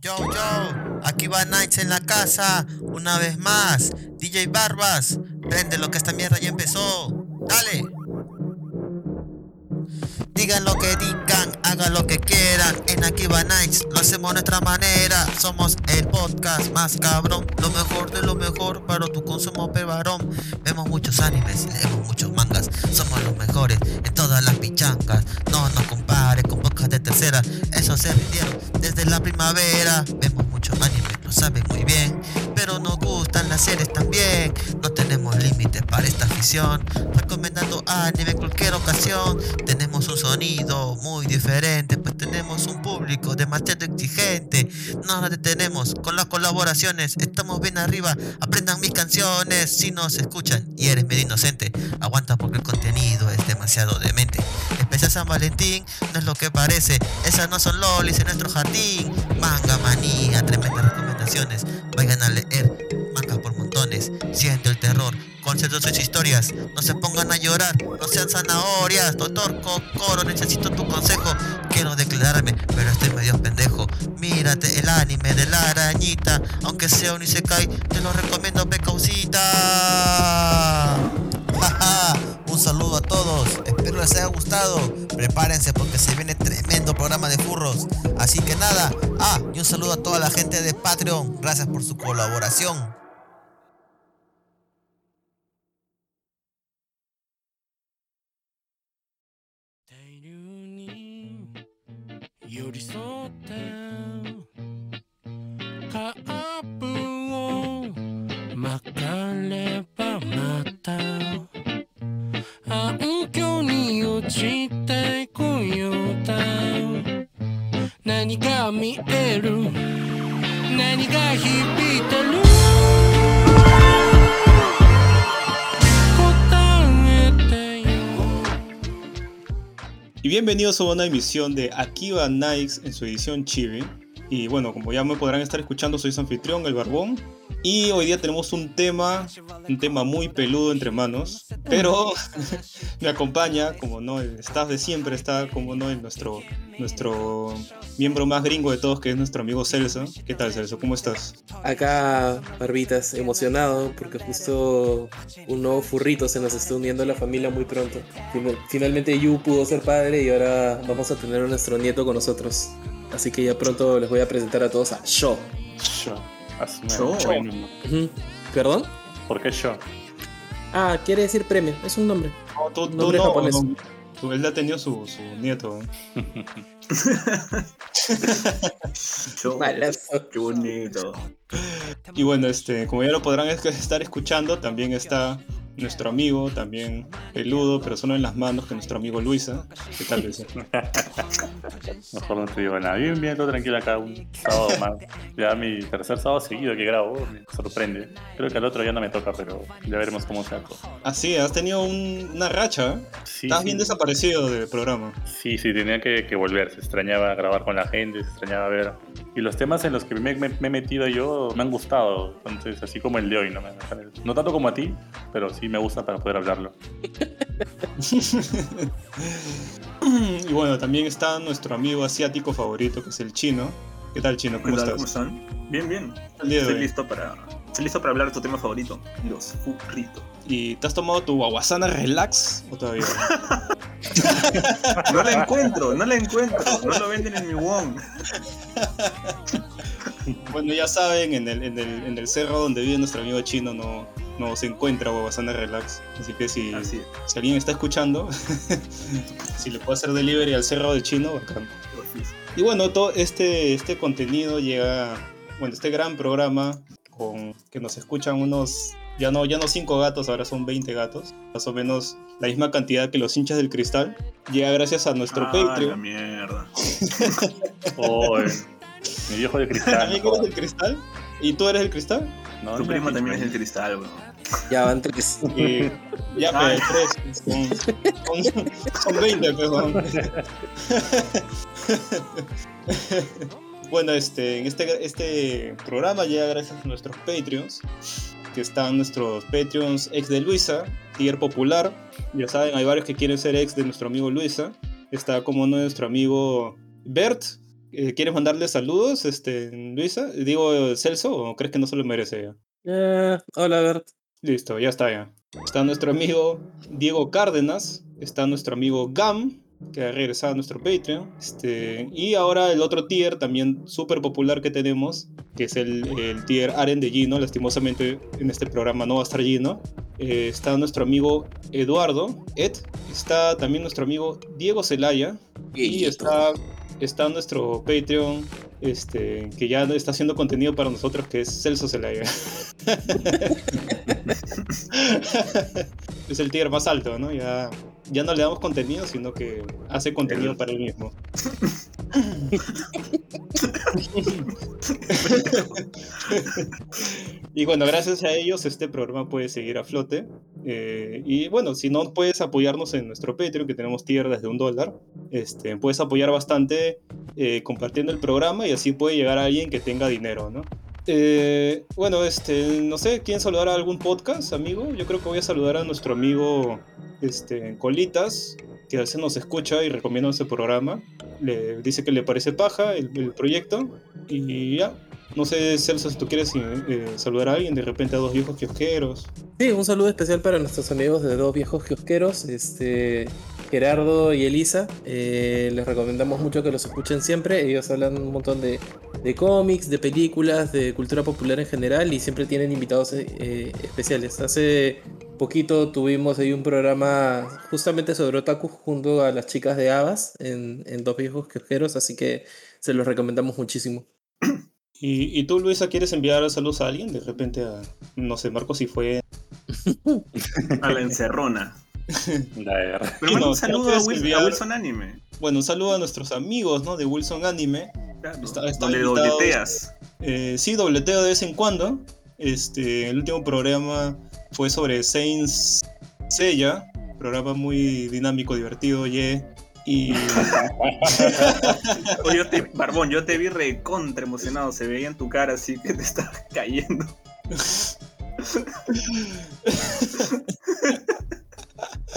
Yo, yo, aquí va Nights en la casa, una vez más. DJ Barbas, prende lo que esta mierda ya empezó. Dale. Digan lo que digan, hagan lo que quieran. En Akiba Nights lo hacemos a nuestra manera. Somos el podcast más cabrón. Lo mejor de lo mejor para tu consumo pevarón. Vemos muchos animes, leemos muchos mangas. Somos los mejores en todas las pichangas. No nos compares con podcast de tercera. Eso se vendieron desde la primavera. Vemos muchos animes, lo saben muy bien. Pero nos gustan las series también. No tenemos límites para esta afición. Recomendando anime en cualquier ocasión. Tenemos un sonido muy diferente, pues tenemos un público demasiado exigente. No nos detenemos con las colaboraciones, estamos bien arriba. Aprendan mis canciones si nos escuchan y eres medio inocente. Aguanta porque el contenido es demasiado demente. Especial San Valentín no es lo que parece, esas no son lolis en nuestro jardín. Manga manía, tremendas recomendaciones. Vayan a leer manga por montones. Siente el terror conceptos sus historias. No se pongan a llorar, no sean zanahorias. Doctor Kokoro, necesito tu consejo. Quiero declararme, pero estoy medio pendejo. Mírate el anime de la arañita. Aunque sea un Isekai, te lo recomiendo, pecausita. un saludo a todos. Espero les haya gustado. Prepárense porque se viene tremendo programa de furros. Así que nada. Ah, y un saludo a toda la gente de Patreon. Gracias por su colaboración. 大流に寄り添ってカープを巻かればまた暗渠に落 ちてこようだ何が見える何が響いてる答えてよ Y bienvenidos a una emisión de Akiba Nights en su edición Chibi. Y bueno, como ya me podrán estar escuchando, soy su anfitrión, el Barbón. Y hoy día tenemos un tema, un tema muy peludo entre manos. Pero me acompaña, como no, staff de siempre está, como no, el nuestro, nuestro miembro más gringo de todos, que es nuestro amigo Celso. ¿Qué tal, Celso? ¿Cómo estás? Acá, Barbitas, emocionado porque justo un nuevo furrito se nos está uniendo a la familia muy pronto. Final- Finalmente Yu pudo ser padre y ahora vamos a tener a nuestro nieto con nosotros. Así que ya pronto les voy a presentar a todos a Sho. Yo. Así me- Yo. ¿Perdón? ¿Por qué yo? Ah, quiere decir premio, es un nombre. No, tú, tú Nombre no, japonés. no, él ha tenido su, su nieto. Yo- Malazo. Qué bonito. Y bueno, este, como ya lo podrán es- estar escuchando, también está nuestro amigo, también peludo, pero solo en las manos, que nuestro amigo Luisa. ¿Qué tal, Luisa? Mejor no te digo nada. Bien, bien, todo tranquilo acá. Un sábado más. Ya mi tercer sábado seguido que grabo. Me sorprende. Creo que al otro ya no me toca, pero ya veremos cómo saco. Ah, sí, has tenido un- una racha. ¿eh? Sí, Estás sí. bien desaparecido del programa. Sí, sí, tenía que, que volver. Se extrañaba grabar con la gente, se extrañaba ver. Y los temas en los que me, me- me he metido yo me han gustado. Entonces, así como el de hoy, ¿no? No tanto como a ti, pero sí me gusta para poder hablarlo. y bueno, también está nuestro amigo asiático favorito, que es el chino. ¿Qué tal, chino? ¿Cómo estás? ¿Cómo están? Bien, bien. Estoy listo para, estoy listo para hablar de tu tema favorito, los furritos. ¿Y te has tomado tu Awasana Relax o todavía? No la encuentro, no la encuentro. No lo venden en mi WOM. bueno, ya saben, en el, en, el, en el cerro donde vive nuestro amigo chino no, no se encuentra Awasana Relax. Así que si, Así es. si alguien está escuchando, si le puede hacer delivery al cerro de chino, bacán. Y bueno, todo este, este contenido llega, bueno, este gran programa con que nos escuchan unos, ya no, ya no cinco gatos, ahora son 20 gatos, más o menos la misma cantidad que los hinchas del cristal, llega gracias a nuestro Ah, la Patreon. mierda. Oh, mi viejo de cristal. ¿También eres del cristal? ¿Y tú eres del cristal? No, Tu no, también es el cristal, bro. Ya van tres. Y ya, Ay. pues, tres, son, son, son 20, pues, weón. Bueno, este, en este, este programa llega gracias a nuestros Patreons, que están nuestros Patreons ex de Luisa, tier popular. Ya saben, hay varios que quieren ser ex de nuestro amigo Luisa. Está como nuestro amigo Bert, ¿Quieres mandarle saludos, este, Luisa? Digo, Celso, ¿o crees que no se lo merece ya? Eh, hola, Bert. Listo, ya está ya. Está nuestro amigo Diego Cárdenas, está nuestro amigo Gam, que ha regresado a nuestro Patreon. Este, y ahora el otro tier también súper popular que tenemos, que es el, el tier Aren de Gino. Lastimosamente en este programa no va a estar Gino. Eh, está nuestro amigo Eduardo, Ed. Está también nuestro amigo Diego Celaya. Y está, está nuestro Patreon, este, que ya está haciendo contenido para nosotros, que es Celso Celaya. es el tier más alto, ¿no? Ya, ya no le damos contenido, sino que hace contenido para él mismo. y bueno, gracias a ellos este programa puede seguir a flote. Eh, y bueno, si no puedes apoyarnos en nuestro Patreon, que tenemos tier desde un dólar, este, puedes apoyar bastante eh, compartiendo el programa y así puede llegar a alguien que tenga dinero, ¿no? Eh, bueno, este, no sé, ¿quién saludar a algún podcast, amigo? Yo creo que voy a saludar a nuestro amigo este, Colitas, que a veces nos escucha y recomienda ese programa. Le dice que le parece paja el, proyecto y ya. No sé, Celso, si tú quieres eh, saludar a alguien, de repente a dos viejos kiosqueros. Sí, un saludo especial para nuestros amigos de dos viejos kiosqueros, este, Gerardo y Elisa. Eh, les recomendamos mucho que los escuchen siempre. Ellos hablan un montón de, de cómics, de películas, de cultura popular en general y siempre tienen invitados eh, especiales. Hace poquito tuvimos ahí un programa justamente sobre otaku junto a las chicas de Abas en, en Dos Viejos Kiosqueros, así que se los recomendamos muchísimo. ¿Y, ¿Y, tú, Luisa, quieres enviar saludos a alguien? De repente a, no sé, Marcos si fue... a la encerrona. La verdad. Pero bueno, un saludo a, Wilson, enviar... a Wilson Anime. Bueno, un saludo a nuestros amigos, ¿no? De Wilson Anime. Claro, está, está le dobleteas. Eh, sí, dobleteo de vez en cuando. Este, el último programa fue sobre Saints Seiya, programa muy dinámico, divertido, y y... Oye, yo te, Barbón, yo te vi recontra emocionado, se veía en tu cara así que te estaba cayendo.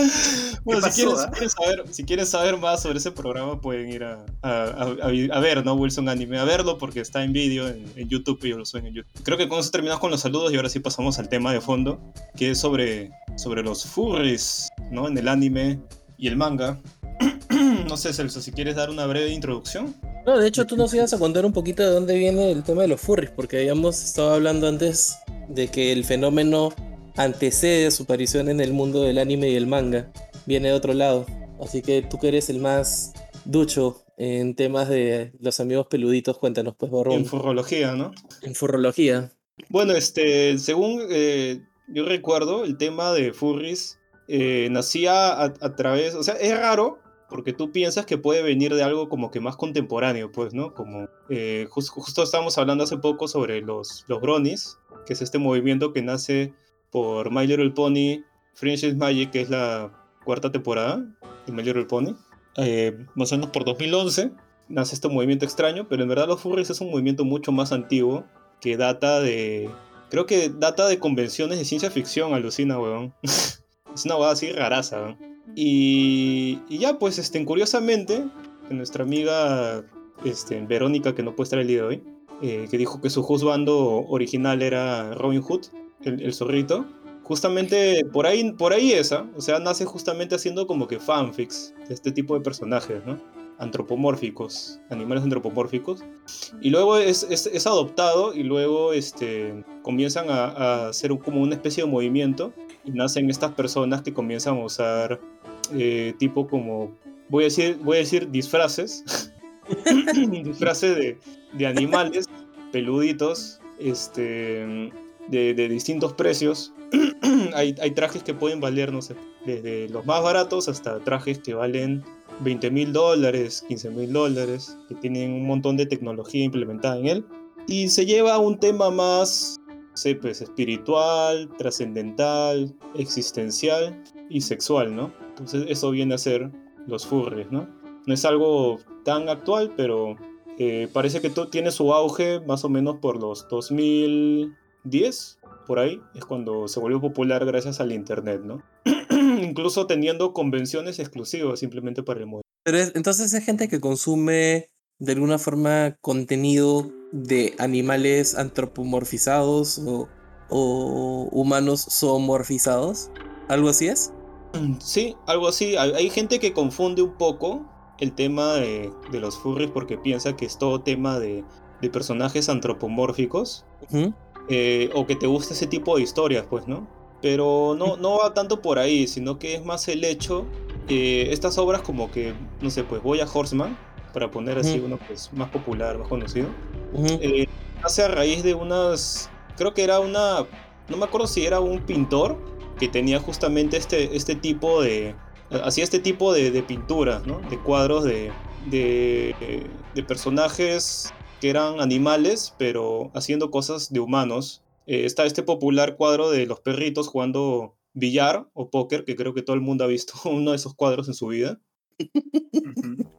bueno, si, quieres, si, quieres saber, si, quieres, saber, más sobre ese programa, pueden ir a, a, a, a ver, ¿no? Wilson Anime, a verlo porque está en vídeo en, en, YouTube y yo lo subo en YouTube. Creo que con eso terminamos con los saludos y ahora sí pasamos al tema de fondo, que es sobre, sobre los furries, ¿no? En el anime y el manga. no sé, Celso, si quieres dar una breve introducción. No, de hecho tú nos ibas a contar un poquito de dónde viene el tema de los furries, porque habíamos estado hablando antes de que el fenómeno antecede su aparición en el mundo del anime y el manga. Viene de otro lado. Así que tú que eres el más ducho en temas de los amigos peluditos, cuéntanos pues, Borrón. En furrología, ¿no? En furrología. Bueno, este, según eh, yo recuerdo, el tema de furries eh, nacía a, a, través, o sea, es raro porque tú piensas que puede venir de algo como que más contemporáneo, pues, ¿no? Como eh, just, justo estábamos hablando hace poco sobre los, los bronies, que es este movimiento que nace por My Little Pony, Friendship Magic, que es la cuarta temporada de My Little Pony, más o menos por 2011, nace este movimiento extraño, pero en verdad los furries es un movimiento mucho más antiguo que data de... Creo que data de convenciones de ciencia ficción, alucina, weón. es una weá así raraza, weón. Y, y, ya, pues, este, curiosamente, nuestra amiga este, Verónica, que no puede estar el día de hoy, eh, que dijo que su juzgando original era Robin Hood, el, el, zorrito, justamente por ahí, por ahí esa, o sea, nace justamente haciendo como que fanfics de este tipo de personajes, ¿no? Antropomórficos, animales antropomórficos. Y luego es, es, adoptado y luego este, comienzan a, a hacer como una especie de movimiento y nacen estas personas que comienzan a usar eh, tipo como, voy a decir, voy a decir disfraces, disfraces de, de, animales peluditos, este, de, distintos precios. hay, hay, trajes que pueden valer, no sé, desde los más baratos hasta trajes que valen 20 mil dólares, 15 mil dólares, que tienen un montón de tecnología implementada en él. Y se lleva a un tema más sé, pues espiritual, trascendental, existencial y sexual, ¿no? Entonces eso viene a ser los furries, ¿no? No es algo tan actual, pero eh, parece que tiene su auge más o menos por los 2010, por ahí, es cuando se volvió popular gracias al internet, ¿no? Incluso teniendo convenciones exclusivas simplemente para el movimiento. Pero es, entonces es gente que consume de alguna forma contenido de animales antropomorfizados o, o humanos zoomorfizados. ¿Algo así es? Mm, Sí, algo así. Hay, hay gente que confunde un poco el tema de, de los furries porque piensa que es todo tema de, de personajes antropomórficos. Eh, o que te gusta ese tipo de historias, pues, ¿no? Pero no, no va tanto por ahí, sino que es más el hecho, eh, estas obras como que, no sé, pues Boya Horseman, para poner así uno pues, más popular, más conocido, Ujú. eh, a raíz de unas, creo que era una, no me acuerdo si era un pintor que tenía justamente este, este tipo de, hacía este tipo de, de pinturas, ¿no? De cuadros de, de, de personajes que eran animales, pero haciendo cosas de humanos. Eh, está este popular cuadro de los perritos jugando billar o póker, que creo que todo el mundo ha visto uno de esos cuadros en su vida.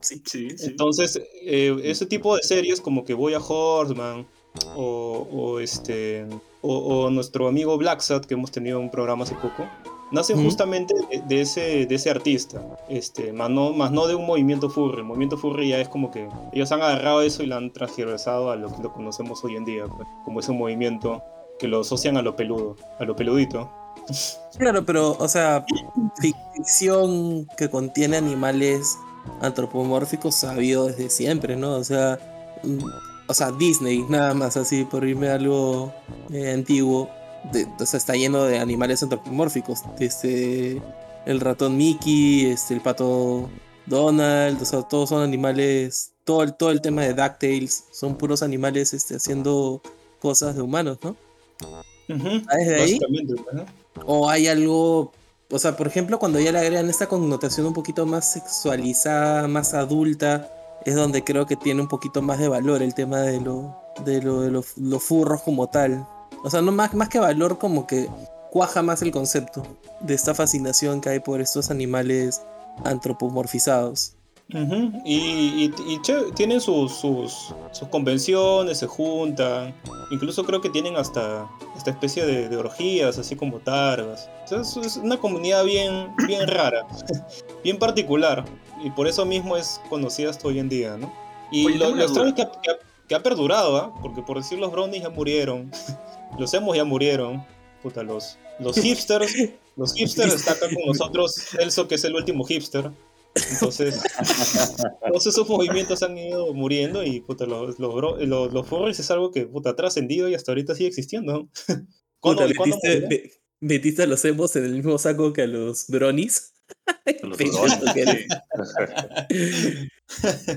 Sí. Sí, sí. Entonces, eh, ese tipo de series como que Boya Horseman o, o este o, o nuestro amigo Black Sat, que hemos tenido un programa hace poco, nacen Ujú. justamente de, de ese, de ese artista, este, más, no, más no de un movimiento furry. El movimiento furry ya es como que ellos han agarrado eso y lo han transversado a lo que lo conocemos hoy en día, pues, como ese movimiento que lo asocian a lo peludo, a lo peludito. Claro, pero, o sea, ficción que contiene animales antropomórficos ha habido desde siempre, ¿no? O sea, mm, o sea, Disney, nada más así, por irme a algo eh, antiguo, de- o sea, está lleno de animales antropomórficos. Este, el ratón Mickey, este, el pato Donald, o sea, todos son animales, todo el, todo el tema de DuckTales, son puros animales este, haciendo cosas de humanos, ¿no? Ujú, ¿Ah, desde ahí? O hay algo, o sea, por ejemplo, cuando ya le agregan esta connotación un poquito más sexualizada, más adulta, es donde creo que tiene un poquito más de valor el tema de lo de lo, de lo- los furros como tal. O sea, no más, más que valor, como que cuaja más el concepto de esta fascinación que hay por estos animales antropomorfizados. Y, y- y che- tienen sus, sus, sus convenciones, se juntan, incluso creo que tienen hasta esta especie de, de orgías, así como targas. O sea, es, es una comunidad bien, bien rara, bien particular, y por eso mismo es conocida hasta hoy en día, ¿no? Y Oye, lo, extraño es que, ha- que ha- que ha perdurado, ¿ah? Porque por decir los brownies ya murieron, los emos ya murieron, puta, los, los hipsters, los hipsters están acá con nosotros, Elso que es el último hipster. Entonces, todos esos movimientos han ido muriendo y puta, los, los, bro- los, los es algo que puta, ha trascendido y hasta ahorita sigue existiendo. ¿Cuándo, Puta, cuándo metiste, metiste a los emos en el mismo saco que a los bronies. Los.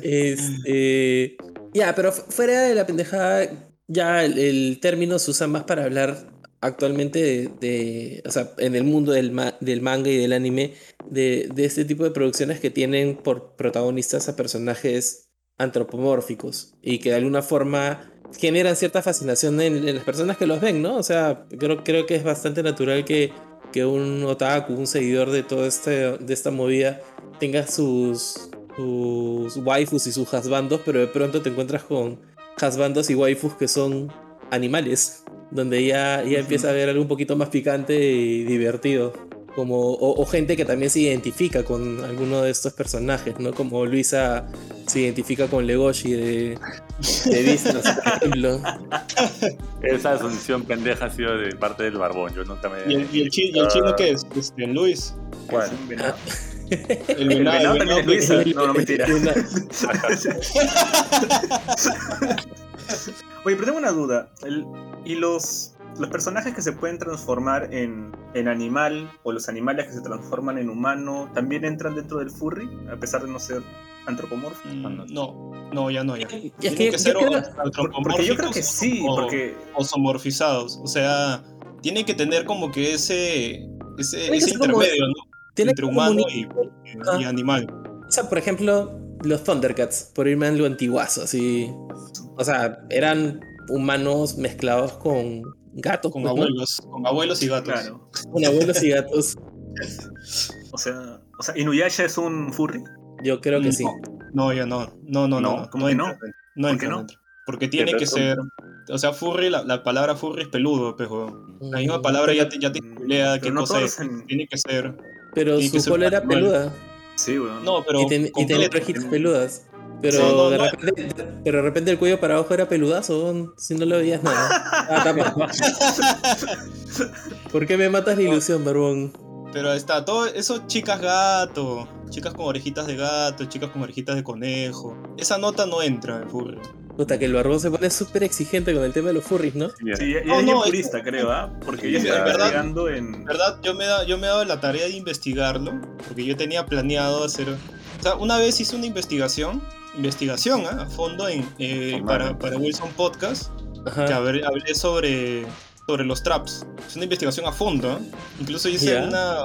Este, ya, pero fu- fuera de la pendejada, ya el, término se usa más para hablar actualmente de, o sea, en el mundo del, ma- del manga y del anime, de, de este tipo de producciones que tienen por protagonistas a personajes antropomórficos y que de alguna forma generan cierta fascinación en, en las personas que los ven, ¿no? O sea, creo, creo que es bastante natural que, que un otaku, un seguidor de toda este, de esta movida, tenga sus, sus waifus y sus hasbandos, pero de pronto te encuentras con hasbandos y waifus que son animales, donde ya, ya empieza a haber algo un poquito más picante y divertido. Como, o, o gente que también se identifica con alguno de estos personajes, ¿no? Como Luisa se identifica con Legoshi de, de Disney, por ejemplo. Esa asunción pendeja ha sido de parte del barbón. Yo nunca me. ¿Y el, y el chi- y el chino qué es? Este, Luis. ¿Cuál? Un venado. El El venado, el también es Luisa. No, no, mentira. Oye, pero tengo una duda. El- ¿Y los, los personajes que se pueden transformar en, en animal o los animales que se transforman en humano también entran dentro del furry, a pesar de no ser antropomórficos? Mm, No, no, ya no, ya. Es Tienen que ser creo- o- Porque yo creo que sí, o- porque o somorfizados. O sea, tienen que tener como que ese, ese, Tiene ese como- intermedio, ¿no? Tiene Entre que humano y, animal. O sea, por ejemplo, los Thundercats, por irme a lo antiguazo, así. O sea, eran humanos mezclados con gatos, Con pues, ¿no? abuelos, con abuelos y gatos. claro. Con abuelos y gatos. O sea, o sea, Inuyasha es un furry. Yo creo que No, sí. No, ya no. No, no, no. No, ¿cómo que entra, no? No ¿Por qué no? Porque tiene que ser. O sea, furry, la, la palabra furry es peludo, pero la misma palabra ya te, ya te Mm, qué no cosa es. en- Tiene que ser. Pero su cola era peluda. Sí, weón. No, pero. y, ten- y tenía orejitas peludas. Pero, Sí, no, de no. repente, pero de repente el cuello para abajo era peludazo, si no le veías nada. Ah, tapa. ¿Por qué me matas la ilusión, barbón? Pero está, todo eso chicas gato, chicas con orejitas de gato, chicas con orejitas de conejo. Esa nota no entra en furry. Puta, que el barbón se pone súper exigente con el tema de los furries, ¿no? Sí, No, es no, bien es- purista, creo, ¿ah? Porque ella Sí, verdad- investigando en... Verdad, yo me, he da- yo me he dado la tarea de investigarlo, porque yo tenía planeado hacer... O sea, una vez hice una investigación, investigación ¿ah? a fondo en, eh, para, para Wilson Podcast, que Ajá. hablé, hablé sobre, sobre los traps. Es una investigación a fondo, ¿ah? Incluso hice, Ya. una,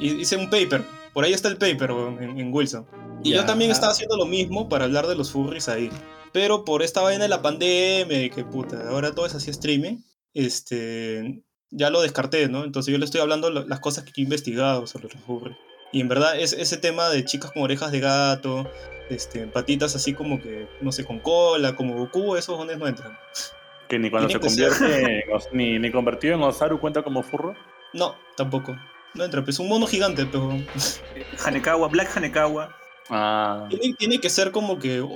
hi- hice un paper, por ahí está el paper en, en Wilson. Y Ya. yo también estaba haciendo lo mismo para hablar de los furries ahí. Pero por esta vaina de la pandemia, y que puta, ahora todo es así streaming, este, ya lo descarté, ¿no? Entonces yo le estoy hablando lo- las cosas que he investigado sobre los furries. Y en verdad es ese tema de chicas con orejas de gato, este, patitas así como que, no sé, con cola, como Goku, esos dones no entran. Que ni cuando se convierte en, ni, ni convertido en Osaru cuenta como furro. No, tampoco. No entra, pues es un mono gigante, pero Hanekawa, Black Hanekawa. Ah, tiene, tiene que ser como que o,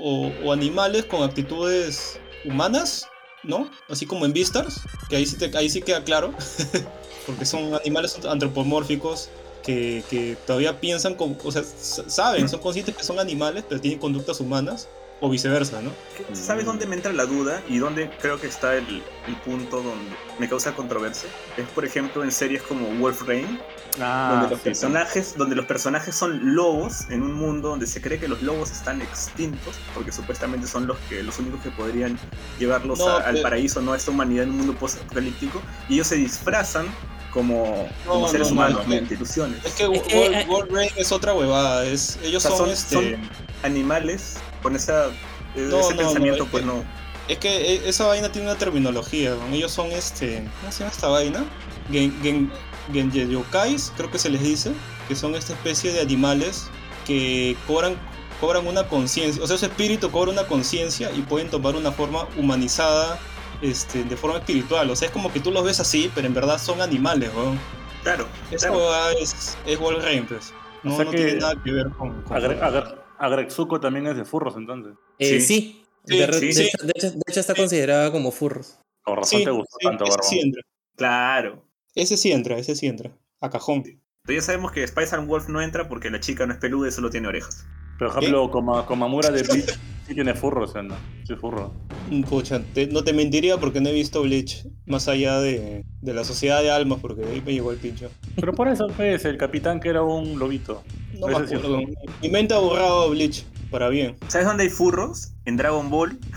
o animales con actitudes humanas, ¿no? Así como en Beastars, que ahí sí, te- ahí sí queda claro, porque son animales antropomórficos que, que todavía piensan, como, o sea, saben, son conscientes que son animales, pero tienen conductas humanas, o viceversa, ¿no? ¿Sabes dónde me entra la duda y dónde creo que está el, el punto donde me causa controversia? Es por ejemplo en series como Wolf Rain, ah, donde los sí, personajes, donde los personajes son lobos en un mundo donde se cree que los lobos están extintos, porque supuestamente son los que los únicos que podrían llevarlos No, a- al pero- paraíso, no a esta humanidad en un mundo post-apocalíptico, y ellos se disfrazan como, No, como seres no, no, humanos, no. mediante ilusiones. Es que Es que, World, eh, World Rain es otra huevada, es, ellos O sea, son, son- este... son- Animales con esa, eh, No, ese pensamiento, es pues que- no. Es que esa vaina tiene una terminología, ¿no? ellos son este, ¿cómo se llama esta vaina? Gen, gen, Genjeyokais, creo que se les dice, que son esta especie de animales que cobran, cobran una conciencia, o sea, su espíritu cobra una conciencia y pueden tomar una forma humanizada este, de forma espiritual, o sea, es como que tú los ves así, pero en verdad son animales, weón. Claro, Esa claro. huevada es, es Rain, pues. No, O sea no que- tiene nada que ver con... con- Agre- Agre- Agretsuko también es de furros entonces. Eh, Sí. sí. Sí, de, sí, de sí. hecho, de hecho- de hecho está considerada como furros. Con razón Sí, te gustó sí, tanto, Barbón. Claro. Ese sí entra, ese sí entra, a cajón. Pero ya sabemos que Spice and Wolf no entra porque la chica no es peluda y solo tiene orejas. Por ejemplo, como Komamura de Bleach sí tiene furros, ¿no? Sí es furro. Mm, Pucha, te- no te mentiría porque no he visto Bleach más allá de, de la sociedad de almas porque ahí me llegó el pincho. Pero por eso, pues, el capitán que era un lobito. No me sí es acuerdo. furro. Mi mente ha borrado Bleach, para bien. ¿Sabes dónde hay furros? En Dragon Ball.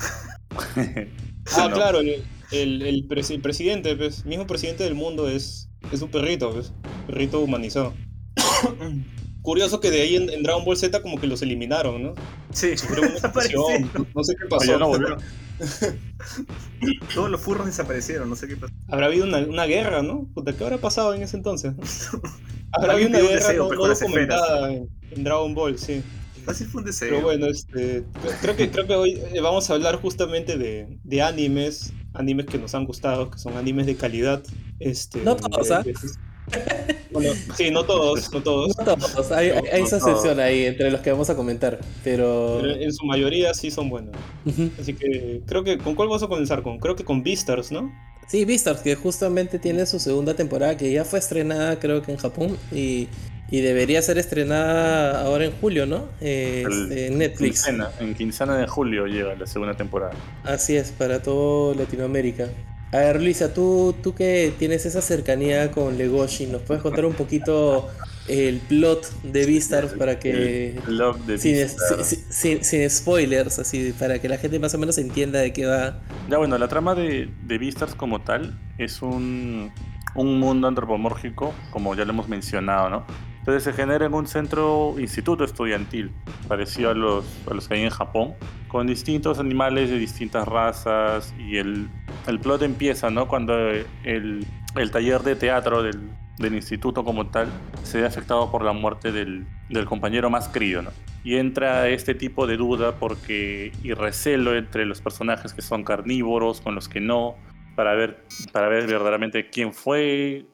Ah, No. claro, el, el, el pres- el presidente, pues, mismo presidente del mundo es, es un perrito, pues, perrito humanizado. Curioso que de ahí en, en Dragon Ball Z como que los eliminaron, ¿no? Sí, no sé qué pasó. no volvieron. Todos los furros desaparecieron, no sé qué pasó. Habrá habido una, una guerra, ¿no? Puta, ¿qué habrá pasado en ese entonces? Habrá habido una guerra deseo, no, no documentada en, en Dragon Ball, sí. Fácil fue un deseo. Pero bueno, este, creo que, creo que hoy eh, vamos a hablar justamente de, de animes, animes que nos han gustado, que son animes de calidad. Este, No todos, ¿ah? Bueno, sí, no todos, no todos. No todos, hay, hay- hay No esa todos. excepción ahí entre los que vamos a comentar. Pero. Pero en su mayoría sí son buenos. Así que creo que, ¿con cuál vamos a comenzar? Con, creo que con Beastars, ¿no? Sí, Beastars, que justamente tiene su segunda temporada, que ya fue estrenada creo que en Japón y, y debería ser estrenada ahora en julio, ¿no? Eh, El- este, en Netflix. Quincena, en quincena de julio llega la segunda temporada. Así es, para todo Latinoamérica. A ver, Luisa, tú, tú que tienes esa cercanía con Legoshi, ¿nos puedes contar un poquito el plot de Beastars para que... El Love de Sin, Beastars. sin- sin- sin spoilers, así, para que la gente más o menos entienda de qué va. Ya bueno, la trama de, de Beastars como tal es un, un mundo antropomórfico, como ya lo hemos mencionado, ¿no? Entonces se genera en un centro instituto estudiantil, parecido a los, a los que hay en Japón, con distintos animales de distintas razas y el, el plot empieza, ¿no? Cuando el, el taller de teatro del, del instituto como tal se ve afectado por la muerte del, del compañero más querido, ¿no? Y entra este tipo de duda porque y recelo entre los personajes que son carnívoros con los que no, para ver, para ver verdaderamente quién fue,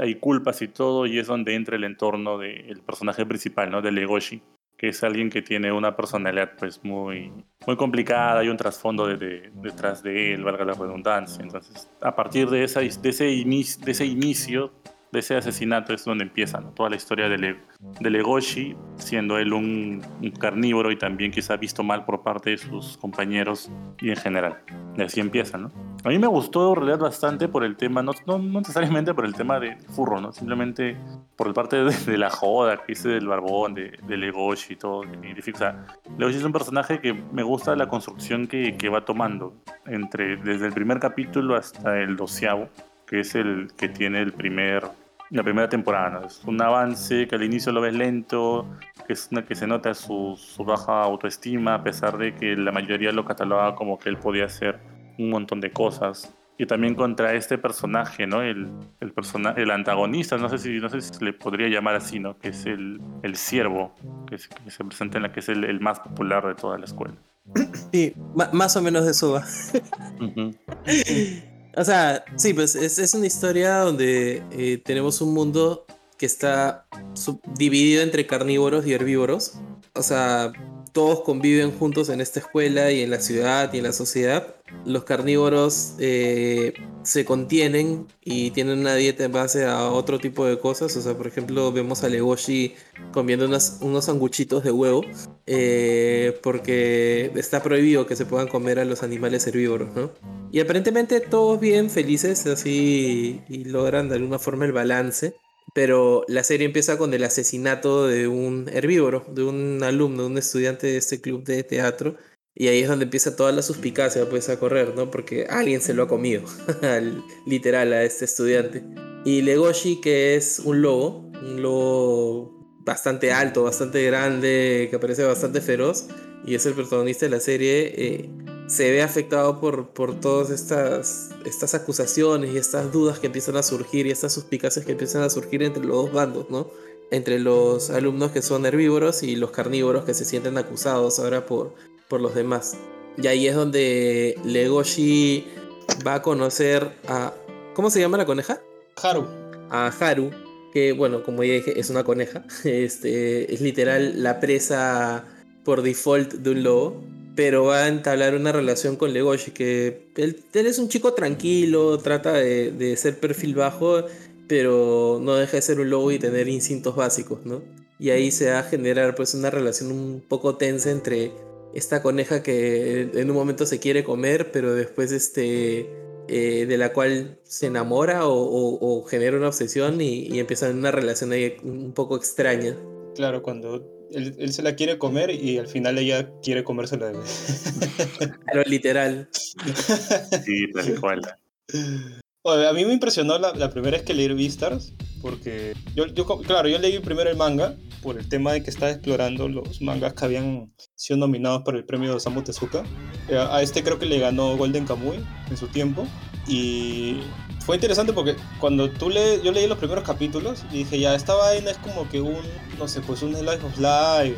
hay culpas y todo, y es donde entra el entorno del personaje principal, ¿no? De Legoshi, que es alguien que tiene una personalidad pues muy, muy complicada, hay un trasfondo de- de- detrás de él, valga la redundancia. Entonces, a partir de, esa, de, de ese inicio, de ese asesinato, es donde empieza ¿no? toda la historia de, Le- de Legoshi, siendo él un, un carnívoro y también quizá visto mal por parte de sus compañeros y en general. Y así empieza, ¿no? A mí me gustó en realidad bastante por el tema, no, no, no necesariamente por el tema de furro, ¿no? Simplemente por parte de, de la joda que hice del barbón, de, de Legoshi y todo. significa- O sea, Legoshi es un personaje que me gusta la construcción que, que va tomando, entre, desde el primer capítulo hasta el doceavo, que es el que tiene el primer, la primera temporada. ¿no? Es un avance que al inicio lo ves lento, que, es una, que se nota su, su baja autoestima, a pesar de que la mayoría lo catalogaba como que él podía hacer un montón de cosas. Y también contra este personaje, ¿no? El, el, persona, el antagonista, no sé, si, no sé si se le podría llamar así, ¿no? Que es el, el siervo, que, es- que se presenta en la que es el, el más popular de toda la escuela. Sí, más o menos de eso va. Ujú. O sea, sí, pues es, es una historia donde eh, tenemos un mundo que está dividido entre carnívoros y herbívoros. O sea, todos conviven juntos en esta escuela y en la ciudad y en la sociedad. Los carnívoros eh, se contienen y tienen una dieta en base a otro tipo de cosas. O sea, por ejemplo, vemos a Legoshi comiendo unas- unos sanguchitos de huevo eh, porque está prohibido que se puedan comer a los animales herbívoros, ¿no? Y aparentemente todos bien felices así y logran de alguna forma el balance. Pero la serie empieza con el asesinato de un herbívoro, de un alumno, de un estudiante de este club de teatro. Y ahí es donde empieza toda la suspicacia pues a correr, ¿no? Porque alguien se lo ha comido, al- literal, a este estudiante. Y Legoshi, que es un lobo, un lobo bastante alto, bastante grande, que parece bastante feroz, y es el protagonista de la serie, eh, se ve afectado por, por todas estas, estas acusaciones y estas dudas que empiezan a surgir y estas suspicacias que empiezan a surgir entre los dos bandos, ¿no? Entre los alumnos que son herbívoros y los carnívoros que se sienten acusados ahora por, por los demás. Y ahí es donde Legoshi va a conocer a... ¿Cómo se llama la coneja? Haru. a Haru, que bueno, como ya dije, es una coneja. Este, es literal la presa por default de un lobo. Pero va a entablar una relación con Legoshi, que él, es un chico tranquilo, trata de, de ser perfil bajo, pero no deja de ser un lobo y tener instintos básicos, ¿no? Y ahí se va a generar pues una relación un poco tensa entre esta coneja que en un momento se quiere comer, pero después este, eh, de la cual se enamora o genera una obsesión y, y empiezan una relación ahí un poco extraña. Claro, cuando él, él se la quiere comer y al final ella quiere comérsela. a. Pero literal. Sí, tal cual. Oye, a mí me impresionó la, la primera vez que leí Beastars, porque yo, claro, yo leí primero el manga por el tema de que estaba explorando los mangas que habían sido nominados para el premio de Osamu Tezuka. Eh, A este creo que le ganó Golden Kamuy en su tiempo. Y fue interesante porque cuando tú lees, yo leí los primeros capítulos y dije, ya, esta vaina es como que un, no sé, pues un Life of Life.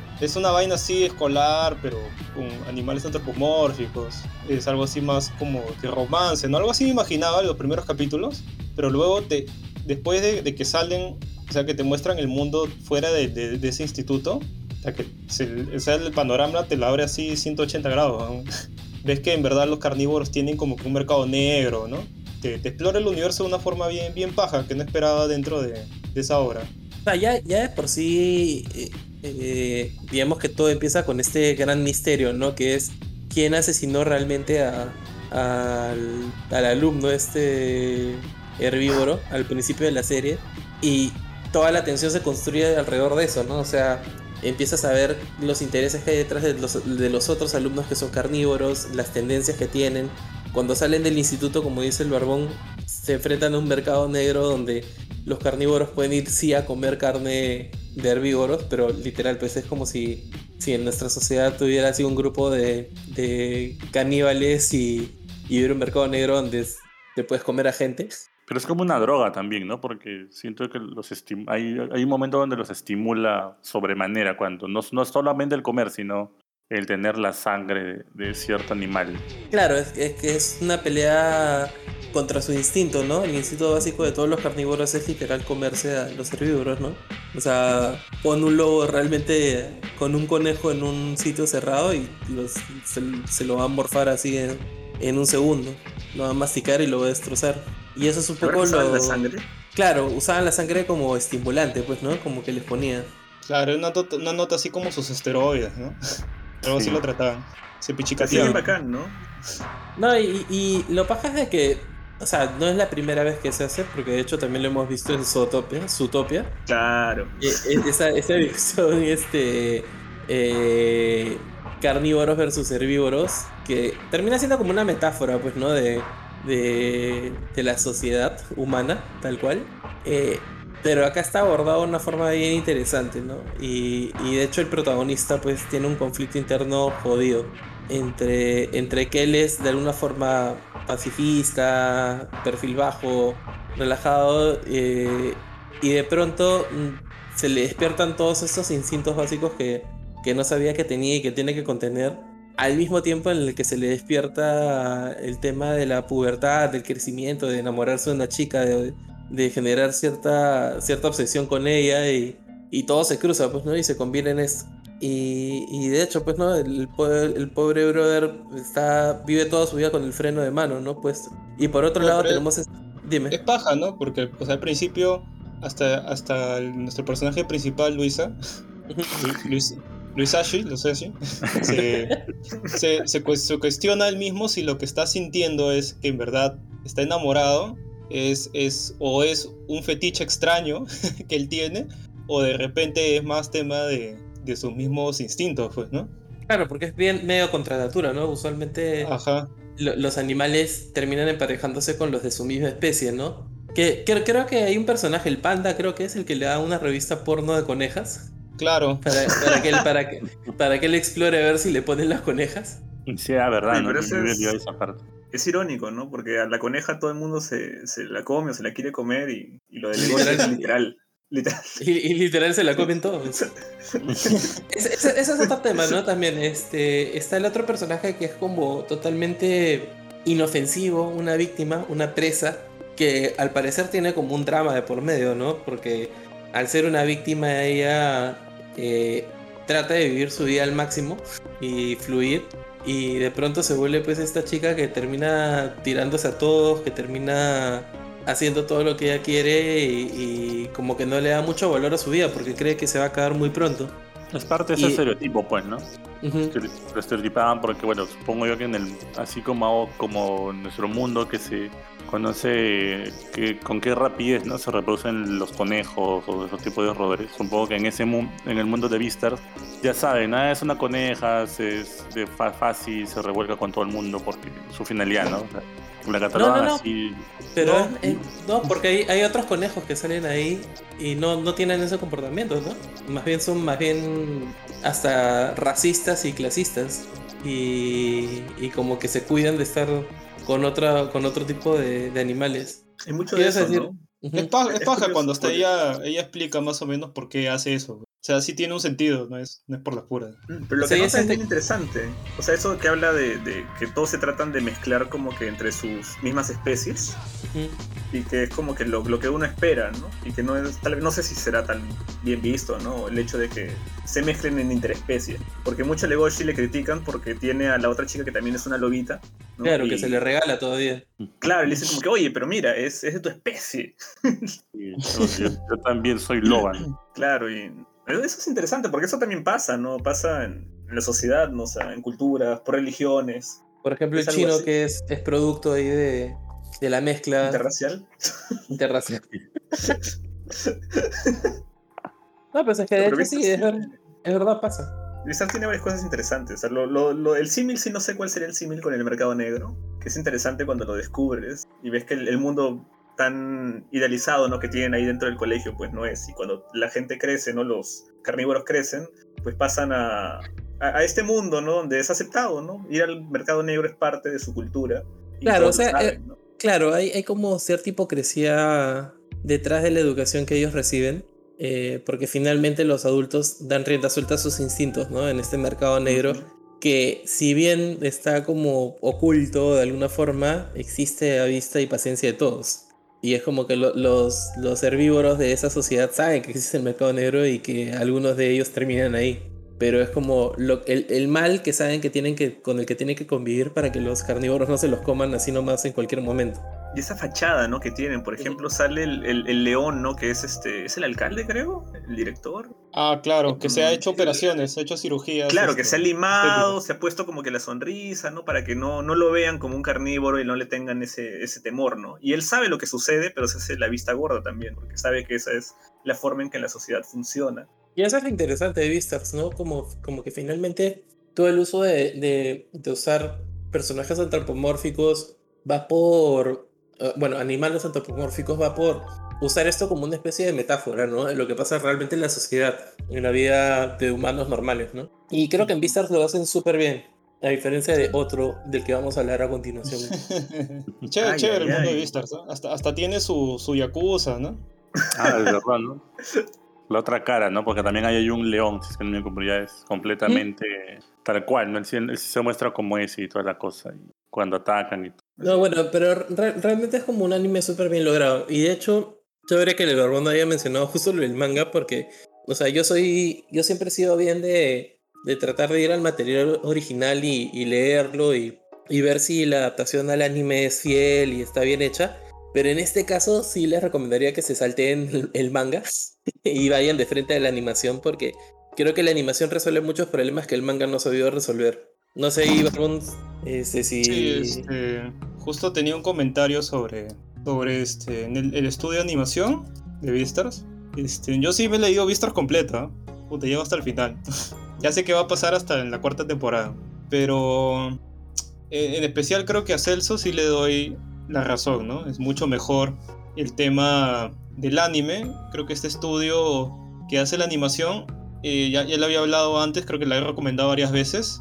es una vaina así escolar, pero con animales antropomórficos. Es algo así más como que romance, ¿no? Algo así imaginaba en los primeros capítulos, pero luego te, después de, de que salen, o sea, que te muestran el mundo fuera de, de- de ese instituto, o sea, que se- o sea, el panorama te lo abre así 180 grados. ¿no? Ves que en verdad los carnívoros tienen como que un mercado negro, ¿no? Te, explora el universo de una forma bien, bien paja que no esperaba dentro de, esa obra. Ya, ya de por sí, eh, eh, digamos que todo empieza con este gran misterio, ¿no? Que es quién asesinó realmente a- al, al alumno este herbívoro al principio de la serie. Y toda la tensión se construye alrededor de eso, ¿no? O sea, empiezas a ver los intereses que hay detrás de los, de los otros alumnos que son carnívoros, las tendencias que tienen. Cuando salen del instituto, como dice el barbón, se enfrentan a un mercado negro donde los carnívoros pueden ir sí a comer carne de herbívoros, pero literal, pues es como si, si en nuestra sociedad tuviera así un grupo de, de caníbales y, y hubiera un mercado negro donde te puedes comer a gente. Pero es como una droga también, ¿no? Porque siento que los hay, hay un momento donde los estimula sobremanera, cuando no, no solamente el comer, sino el tener la sangre de, cierto animal. Claro, es, es que es una pelea contra su instinto, ¿no? El instinto básico de todos los carnívoros es literal comerse a los herbívoros, ¿no? O sea, pon un lobo realmente con un conejo en un sitio cerrado y los- se, se lo va a morfar así en, en un segundo. Lo va a masticar y lo va a destrozar. Y eso es un ¿Habrá poco lo... la sangre? Claro, usaban la sangre como estimulante, pues, ¿no? Como que les ponía. Claro, una nota, una nota así como sus esteroides, ¿no? Algo así Sí. lo trataban. Se Sí, bien pichicateaban. bacán, ¿no? No, y, y lo paja es de que, o sea, no es la primera vez que se hace, porque de hecho también lo hemos visto en Zootopia, Zootopia. Claro. Eh, eh, esa, esa división, este, eh, carnívoros versus herbívoros, que termina siendo como una metáfora, pues, ¿no? De, de, de la sociedad humana, tal cual. Eh, pero acá está abordado de una forma bien interesante, ¿no? Y, y de hecho el protagonista, pues, tiene un conflicto interno jodido entre, entre que él es de alguna forma pacifista, perfil bajo, relajado, eh, y de pronto mm, se le despiertan todos estos instintos básicos que, que no sabía que tenía y que tiene que contener, al mismo tiempo en el que se le despierta el tema de la pubertad, del crecimiento, de enamorarse de una chica, de, de generar cierta, cierta obsesión con ella y, y todo se cruza, pues, ¿no? Y se conviene en esto. Y, y de hecho, pues, ¿no? El, po- el pobre brother está, vive toda su vida con el freno de mano, ¿no? Pues, y por otro No, lado tenemos... es- Dime. Es paja, ¿no? Porque o sea, al principio, hasta, hasta el- nuestro personaje principal, Luisa, Lu- Luis, Luisashi, lo sé se, se, se cuestiona él mismo si lo que está sintiendo es que en verdad está enamorado, es, es, o es un fetiche extraño que él tiene, o de repente es más tema de, de sus mismos instintos, pues, ¿no? Claro, porque es bien medio contra natura, ¿no? Usualmente Ajá. lo- los animales terminan emparejándose con los de su misma especie, ¿no? Que, que- creo que hay un personaje, el panda, creo que es el que le da una revista porno de conejas. Claro, Para, para que, él, para, que, para que él explore a ver si le ponen las conejas. Sí, verdad, ¿no? pero es- esa parte. Es irónico, ¿no? Porque a la coneja todo el mundo se, se la come o se la quiere comer y, y lo del negocio es literal. Literal. Y, y literal se la comen todos. Ese, ese es otro tema, ¿no? También este, está el otro personaje que es como totalmente inofensivo, una víctima, una presa, que al parecer tiene como un drama de por medio, ¿no? Porque al ser una víctima ella eh, trata de vivir su vida al máximo y fluir. Y de pronto se vuelve pues esta chica que termina tirándose a todos, que termina haciendo todo lo que ella quiere y, y como que no le da mucho valor a su vida porque cree que se va a acabar muy pronto. Es parte de ese Y- estereotipo, pues, ¿no? Ujú. que lo estereotipaban porque bueno supongo yo que en el así como como nuestro mundo que se conoce que con qué rapidez no se reproducen los conejos o esos tipos de roedores supongo que en ese mu- en el mundo de Vistar ya saben nada es una coneja se, es de fa- fácil se revuelca con todo el mundo porque su finalidad no O sea, la catalogan no. así Pero No. eh, no, porque hay, hay otros conejos que salen ahí y no, no tienen ese comportamiento, ¿no? Más bien son más bien hasta racistas y clasistas. Y, y como que se cuidan de estar con otra, con otro tipo de, de animales. Hay mucho ¿Qué de eso, decir? ¿no? Ujú. Es, pa- es Es paja curioso, cuando porque- ella, ella explica más o menos por qué hace eso. O sea, sí tiene un sentido, no es, no es por las puras. Mm, Pero lo Sí, que hay pasa es bien interesante. O sea, eso que habla de, de que todos se tratan de mezclar como que entre sus mismas especies y que es como que lo, lo que uno espera, ¿no? Y que no es, tal vez, no sé si será tan bien visto, ¿no? El hecho de que se mezclen en interespecie. Porque mucho a Legoshi le critican porque tiene a la otra chica que también es una lobita. ¿no? Claro, Y- que se le regala todavía. Claro, y le dicen como que, oye, pero mira, es, es de tu especie. y yo, yo- yo también soy loba ¿no? Claro, y eso es interesante porque eso también pasa, ¿no? Pasa en, en la sociedad, ¿no? O sea, en culturas, por religiones, Por ejemplo, el chino así. que es, es producto ahí de, de la mezcla interracial. interracial. No, pues es que de Pero hecho sí, es, ver- es verdad, pasa. Blizzard tiene varias cosas interesantes. O sea, lo, lo- lo- el símil, sí no sé cuál sería el símil con el mercado negro, que es interesante cuando lo descubres y ves que el, el mundo tan idealizado ¿no? que tienen ahí dentro del colegio, pues no es. Y cuando la gente crece, ¿no? los carnívoros crecen, pues pasan a, a, a este mundo ¿no? donde es aceptado. ¿no? Ir al mercado negro es parte de su cultura. y Claro, o sea, saben, ¿no? Claro, hay, hay como cierta hipocresía detrás de la educación que ellos reciben, eh, porque finalmente los adultos dan rienda suelta a sus instintos, ¿no? En este mercado negro. que si bien está como oculto de alguna forma, existe a vista y paciencia de todos. Y es como que lo- los, los herbívoros de esa sociedad saben que existe el mercado negro y que algunos de ellos terminan ahí. Pero es como el, el mal que saben que tienen que, con el que tienen que convivir para que los carnívoros no se los coman así nomás en cualquier momento. Y esa fachada, ¿no? Que tienen. Por ejemplo, sale el, el- el león, ¿no? Que es este. ¿Es el alcalde, creo? ¿El director? Ah, claro, que se ha hecho operaciones, ha hecho cirugías. Claro, que este, se ha limado, se ha puesto como que la sonrisa, ¿no? Para que no, no lo vean como un carnívoro y no le tengan ese, ese temor, ¿no? Y él sabe lo que sucede, pero se hace la vista gorda también, porque sabe que esa es la forma en que la sociedad funciona. Y eso es lo interesante de Beastars, ¿no? Como, como que finalmente todo el uso de, de, de usar personajes antropomórficos va por. Eh, bueno, animales antropomórficos va por usar esto como una especie de metáfora, ¿no? De lo que pasa realmente en la sociedad, en la vida de humanos normales, ¿no? Y creo que en Beastars lo hacen súper bien, a diferencia de otro del que vamos a hablar a continuación. chévere, Ay, chévere ay, el mundo ay. de Beastars, ¿no? Hasta, hasta tiene su, su yakuza, ¿no? Ah, es verdad, ¿no? La otra cara, ¿no? Porque también hay un león, si no me ya es completamente tal cual, ¿no? Se muestra como es y toda la cosa. Y cuando atacan y todo. No, bueno, pero re- realmente es como un anime súper bien logrado. Y de hecho, chévere que el Barbón haya mencionado justo del manga, porque, o sea, yo soy, yo siempre he sido bien de, de tratar de ir al material original y, y leerlo y, y ver si la adaptación al anime es fiel y está bien hecha. Pero en este caso sí les recomendaría que se salteen el, manga y vayan de frente a la animación, porque creo que la animación resuelve muchos problemas que el manga no ha sabido resolver. No sé, Barbón, este, si... Sí, este, justo tenía un comentario sobre, sobre este, el, estudio de animación de Beastars. Este, yo sí me he leído Beastars completa, puta, llego hasta el final. ya sé que va a pasar hasta en la cuarta temporada, pero eh, en especial creo que a Celso sí le doy la razón, ¿no? Es mucho mejor el tema del anime. Creo que este estudio que hace la animación, eh, ya, ya lo había hablado antes, creo que la he recomendado varias veces.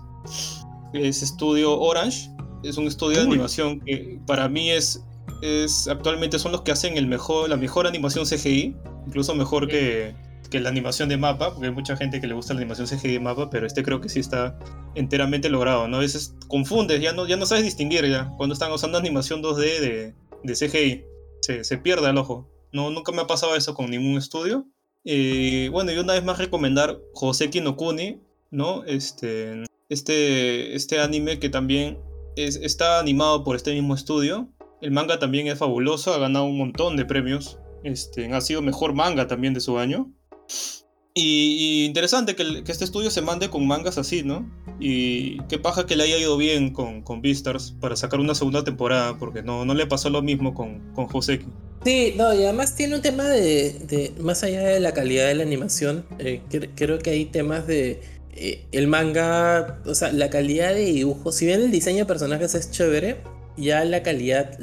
Es estudio Orange. Es un estudio de animación que para mí es, es actualmente son los que hacen el mejor, la mejor animación CGI, incluso mejor que, que la animación de mapa, porque hay mucha gente que le gusta la animación CGI de mapa, pero este creo que sí está enteramente logrado, ¿no? A veces confundes, ya no, ya no sabes distinguir ya cuando están usando animación 2D de, CGI, se, se pierde el ojo. No, nunca me ha pasado eso con ningún estudio. Eh, bueno, y una vez más recomendar Joseki no Kuni, ¿no? Este, este, este anime que también es- está animado por este mismo estudio. El manga también es fabuloso, ha ganado un montón de premios. Este, ha sido mejor manga también de su año. Y, interesante que, este estudio se mande con mangas así, ¿no? Y qué paja que le haya ido bien con, con Beastars para sacar una segunda temporada, porque no, no le pasó lo mismo con, con Joseki. Sí, no, y además tiene un tema de, más allá de la calidad de la animación, eh, cre- creo que hay temas de eh, el manga, o sea, la calidad de dibujo, si bien el diseño de personajes es chévere, ya la calidad,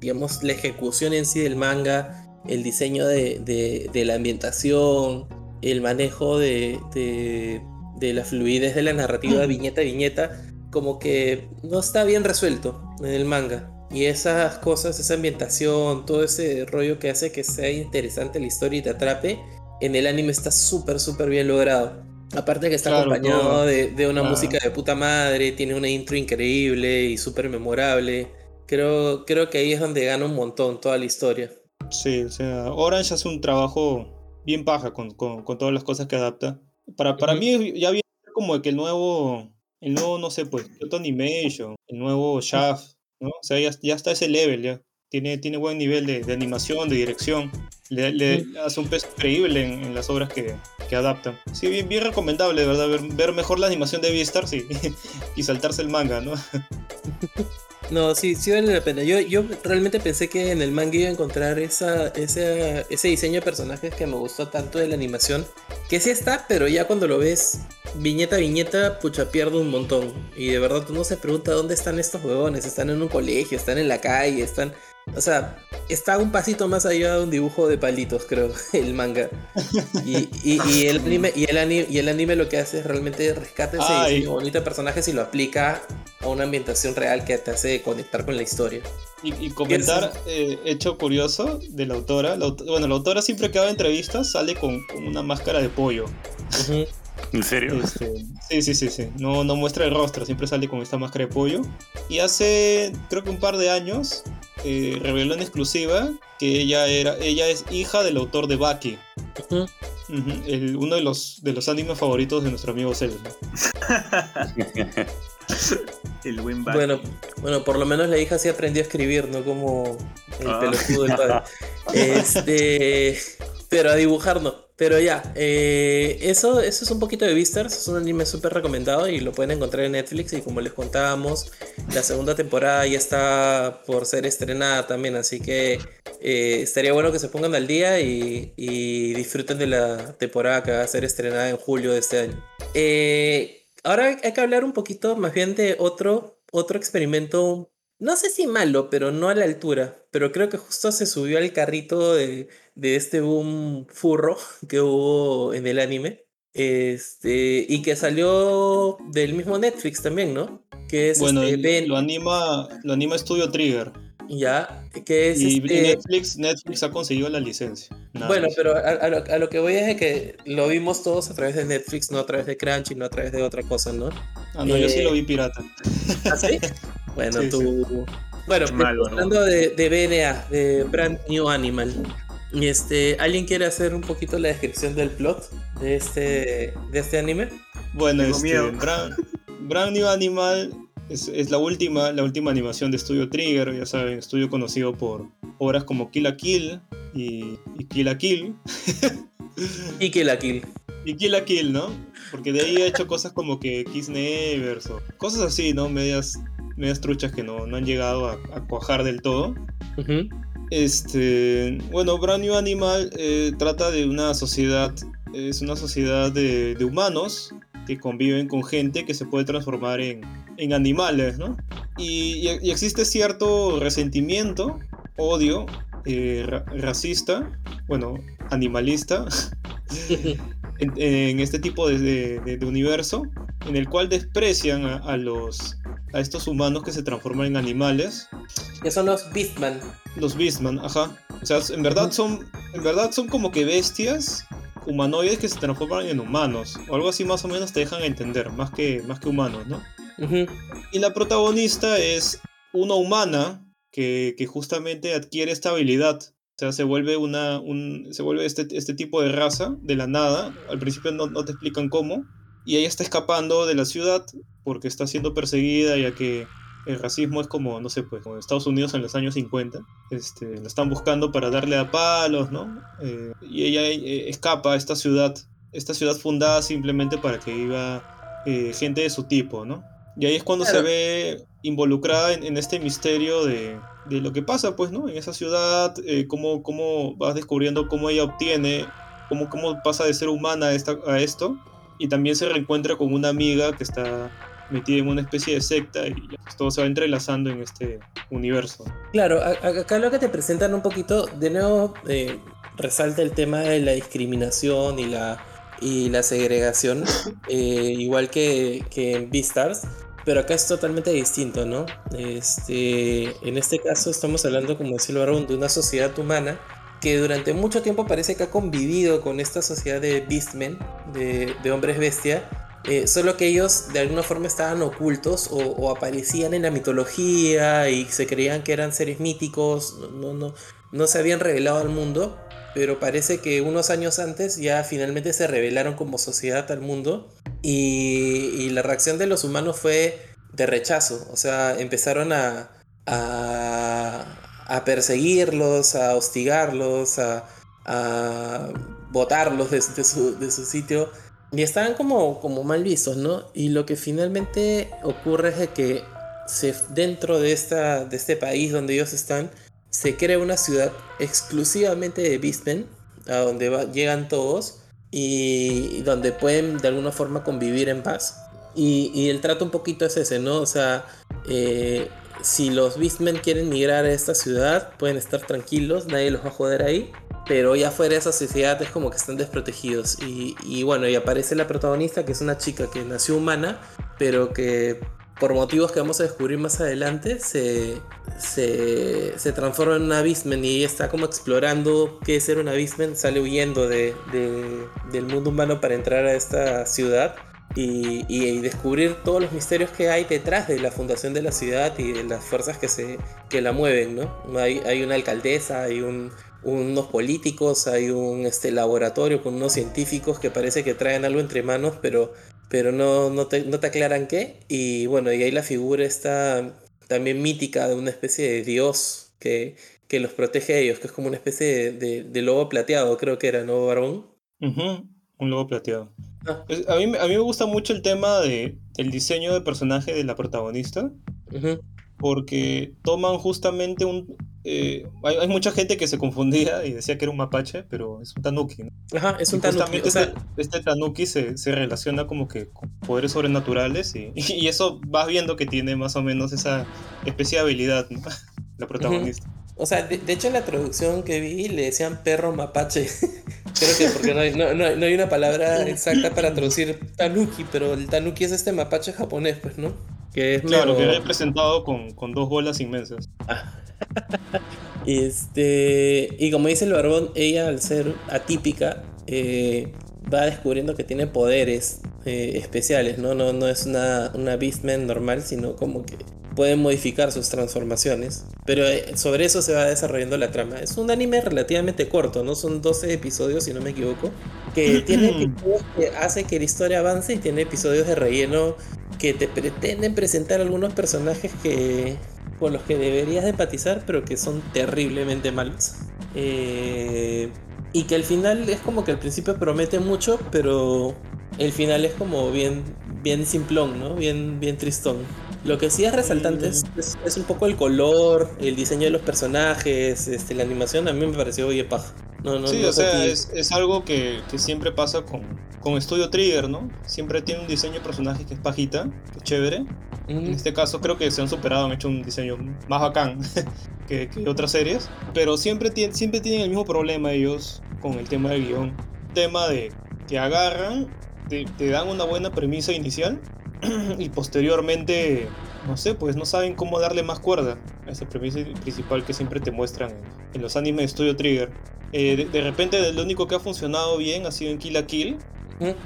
digamos, la ejecución en sí del manga, el diseño de, de- de la ambientación, el manejo de, de, de la fluidez de la narrativa viñeta a viñeta, como que no está bien resuelto en el manga. Y esas cosas, esa ambientación, todo ese rollo que hace que sea interesante la historia y te atrape, en el anime está súper, súper bien logrado. Aparte que está Claro, acompañado todo. de, de una Claro. música de puta madre, tiene una intro increíble y súper memorable. Creo, creo que ahí es donde gana un montón toda la historia. Sí, o sea, Orange hace un trabajo bien paja con, con- con todas las cosas que adapta. Para, para mí ya viene como que el nuevo, el nuevo, no sé, pues, Kyoto Animation, el nuevo Shaft, ¿no? O sea, ya, ya está ese level, ya. Tiene, tiene buen nivel de, de animación, de dirección. Le, le hace un peso increíble en, en las obras que, que adaptan. Sí, bien, bien recomendable, de verdad, ver, ver mejor la animación de Beastars y, y saltarse el manga, ¿no? No, sí, sí vale la pena. Yo, yo realmente pensé que en el manga iba a encontrar esa, ese diseño de personajes que me gustó tanto de la animación. Que sí está, pero ya cuando lo ves viñeta a viñeta, pucha, pierde un montón. Y de verdad uno se pregunta dónde están estos huevones. Están en un colegio, están en la calle, están... O sea, está un pasito más allá de un dibujo de palitos, creo, el manga. Y, y- y el, anime, y, el anime, y el anime lo que hace es realmente rescata ese diseño bonito de personajes y lo aplica a una ambientación real que te hace conectar con la historia. Y, y comentar, eh, hecho curioso de la autora. La bueno, la autora siempre que da entrevistas sale con, con una máscara de pollo. ¿En serio? Este, sí, sí, sí, sí. No, no muestra el rostro, siempre sale con esta máscara de pollo. Y hace, creo que un par de años, eh, reveló en exclusiva que ella era, ella es hija del autor de Baki. El- uno de los, de los animes favoritos de nuestro amigo Zelda. El buen Baki. Bueno, bueno, por lo menos la hija sí aprendió a escribir, no como el Ah. pelotudo del padre. Este, pero a dibujar no. Pero ya, eh, eso, eso es un poquito de Beastars, es un anime súper recomendado y lo pueden encontrar en Netflix y como les contábamos, la segunda temporada ya está por ser estrenada también, así que eh, estaría bueno que se pongan al día y, disfruten de la temporada que va a ser estrenada en julio de este año. Eh, ahora hay hay que hablar un poquito más bien de otro, otro experimento, no sé si malo, pero no a la altura, pero creo que justo se subió al carrito de, de este boom furro que hubo en el anime. Este, y que salió del mismo Netflix también, ¿no? Que es Bueno, este, el- Ben- lo anima, lo anima Studio Trigger. Ya, que es Y este- Netflix, Netflix ha conseguido la licencia. Nada Bueno, más. pero a, a lo, a lo que voy es de que lo vimos todos a través de Netflix, no a través de Crunchy, no a través de otra cosa, ¿no? Ah, no, yo sí eh, lo vi pirata. ¿Ah, sí? Bueno, Sí, tú. Bueno, Malo, ¿no? hablando de, de BNA, de Brand New Animal. y Este, ¿Alguien quiere hacer un poquito la descripción del plot de este, de este anime? Bueno, Tengo este, miedo. Brand, Brand New Animal es, es la última, la última animación de Studio Trigger, ya saben, estudio conocido por obras como Kill la Kill y, y Kill la Kill. Y Kill la Kill. Y Kill la Kill, ¿no? Porque de ahí ha hecho cosas como que Kiss Nevers o cosas así, ¿no? Medias, medias truchas que no, no han llegado a, a cuajar del todo. Este, bueno, Brand New Animal eh, trata de una sociedad, es una sociedad de, de humanos que conviven con gente que se puede transformar en, en animales, ¿no? Y, y- y existe cierto resentimiento, odio, eh, ra- racista, bueno, animalista, en, en este tipo de, de- universo, en el cual desprecian a, a los a estos humanos que se transforman en animales Que son los Beastman. los Beastman, ajá. O sea, en verdad son, en verdad son como que bestias humanoides que se transforman en humanos. O algo así más o menos te dejan entender, más que, más que humanos, ¿no? Y la protagonista es una humana que, justamente adquiere esta habilidad. O sea, se vuelve una. Un, se vuelve este, este tipo de raza de la nada. Al principio no, te explican cómo. Y ella está escapando de la ciudad porque está siendo perseguida, ya que el racismo es como, no sé, pues, como Estados Unidos en los años 50. Este, la están buscando para darle a palos, ¿no? Eh, y ella eh, escapa a esta ciudad. Esta ciudad fundada simplemente para que viva eh, gente de su tipo, ¿no? Y ahí es cuando Claro. se ve involucrada en, en este misterio de, de lo que pasa, pues, ¿no? En esa ciudad, eh, cómo, cómo vas descubriendo cómo ella obtiene, cómo, cómo pasa de ser humana a, esta- a esto, y también se reencuentra con una amiga que está metida en una especie de secta y pues, todo se va entrelazando en este universo. Claro, acá lo que te presentan un poquito, de nuevo, eh, resalta el tema de la discriminación y la, y la segregación, eh, igual que, que en Beastars, pero acá es totalmente distinto, ¿no? Este, en este caso estamos hablando, como decía Barón, de una sociedad humana que durante mucho tiempo parece que ha convivido con esta sociedad de Beastmen, de, de hombres bestia, eh, solo que ellos de alguna forma estaban ocultos o, o aparecían en la mitología y se creían que eran seres míticos, no, no, no, no se habían revelado al mundo, pero parece que unos años antes ya finalmente se revelaron como sociedad al mundo y, la reacción de los humanos fue de rechazo, o sea, empezaron a, a, perseguirlos, a hostigarlos, a, botarlos de, su, de su sitio y estaban como, como mal vistos, ¿no? Y lo que finalmente ocurre es que se, dentro de, esta, de este país donde ellos están, se crea una ciudad exclusivamente de Beastmen, a donde llegan todos y, y donde pueden de alguna forma convivir en paz. Y, y el trato un poquito es ese, ¿no? O sea, eh, si los Beastmen quieren migrar a esta ciudad, pueden estar tranquilos, nadie los va a joder ahí. Pero ya fuera de esa sociedad es como que están desprotegidos. Y, y bueno, y aparece la protagonista, que es una chica que nació humana, pero que por motivos que vamos a descubrir más adelante, se, se, se transforma en una Beastman y está como explorando qué es ser una Beastman, sale huyendo de, de- del mundo humano para entrar a esta ciudad y, y- descubrir todos los misterios que hay detrás de la fundación de la ciudad y de las fuerzas que, se, que la mueven, ¿no? Hay, hay una alcaldesa, hay un, unos políticos, hay un este, laboratorio con unos científicos que parece que traen algo entre manos, pero, pero no, no, te, no te aclaran qué. Y bueno, y ahí la figura está también mítica de una especie de dios que, que los protege a ellos, que es como una especie de, de- de lobo plateado, creo que era, ¿no, Barbón? Ujú, Un logo plateado. Ah. Es- A mí, a mí me gusta mucho el tema de, del diseño de personaje de la protagonista, porque toman justamente un... eh, hay, hay mucha gente que se confundía y decía que era un mapache, pero es un tanuki. ¿no? Ajá, es un Y tanuki. justamente o sea, este, este tanuki se, se relaciona como que con poderes sobrenaturales y, y eso vas viendo que tiene más o menos esa especie de habilidad, ¿no? La protagonista. O sea, de, de hecho en la traducción que vi le decían perro mapache. Creo que porque no hay, no, no- no hay una palabra exacta para traducir tanuki, pero el tanuki es este mapache japonés, pues, ¿no? Que es Claro, que era representado con, con dos bolas inmensas. Este, y como dice el barbón, ella al ser atípica eh, va descubriendo que tiene poderes eh, especiales, ¿no? No, no es una, una Beastman normal, sino como que puede modificar sus transformaciones. Pero eh, sobre eso se va desarrollando la trama. Es un anime relativamente corto, ¿no? Son 12 episodios, si no me equivoco. Que tiene episodios que hace que la historia avance y tiene episodios de relleno que te pretenden presentar algunos personajes que con los que deberías de empatizar, pero que son terriblemente malos. Eh, y que al final es como que al principio promete mucho, pero el final es como bien, bien simplón, ¿no? Bien, bien tristón. Lo que sí es resaltante es, es- es un poco el color, el diseño de los personajes, este, la animación a mí me pareció bien paja. No, no, sí, no o sea, es, es algo que, que siempre pasa con, con Studio Trigger, ¿no? Siempre tiene un diseño de personaje que es pajita, que es chévere. En este caso creo que se han superado, han hecho un diseño más bacán que, que otras series. Pero siempre, siempre tienen el mismo problema ellos con el tema del guion. Tema de que agarran, te, te dan una buena premisa inicial y posteriormente, no sé, pues no saben cómo darle más cuerda a esa premisa principal que siempre te muestran en, los animes de Studio Trigger. Eh, de, de repente lo único que ha funcionado bien ha sido en Kill la Kill,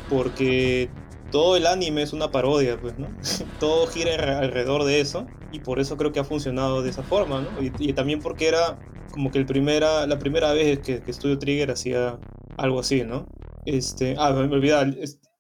porque todo el anime es una parodia, pues, ¿no? todo gira alre- alrededor de eso y por eso creo que ha funcionado de esa forma, ¿no? Y, y también porque era como que el primera, la primera vez que, que Studio Trigger hacía algo así, ¿no? Este, ah, me, olvidaba,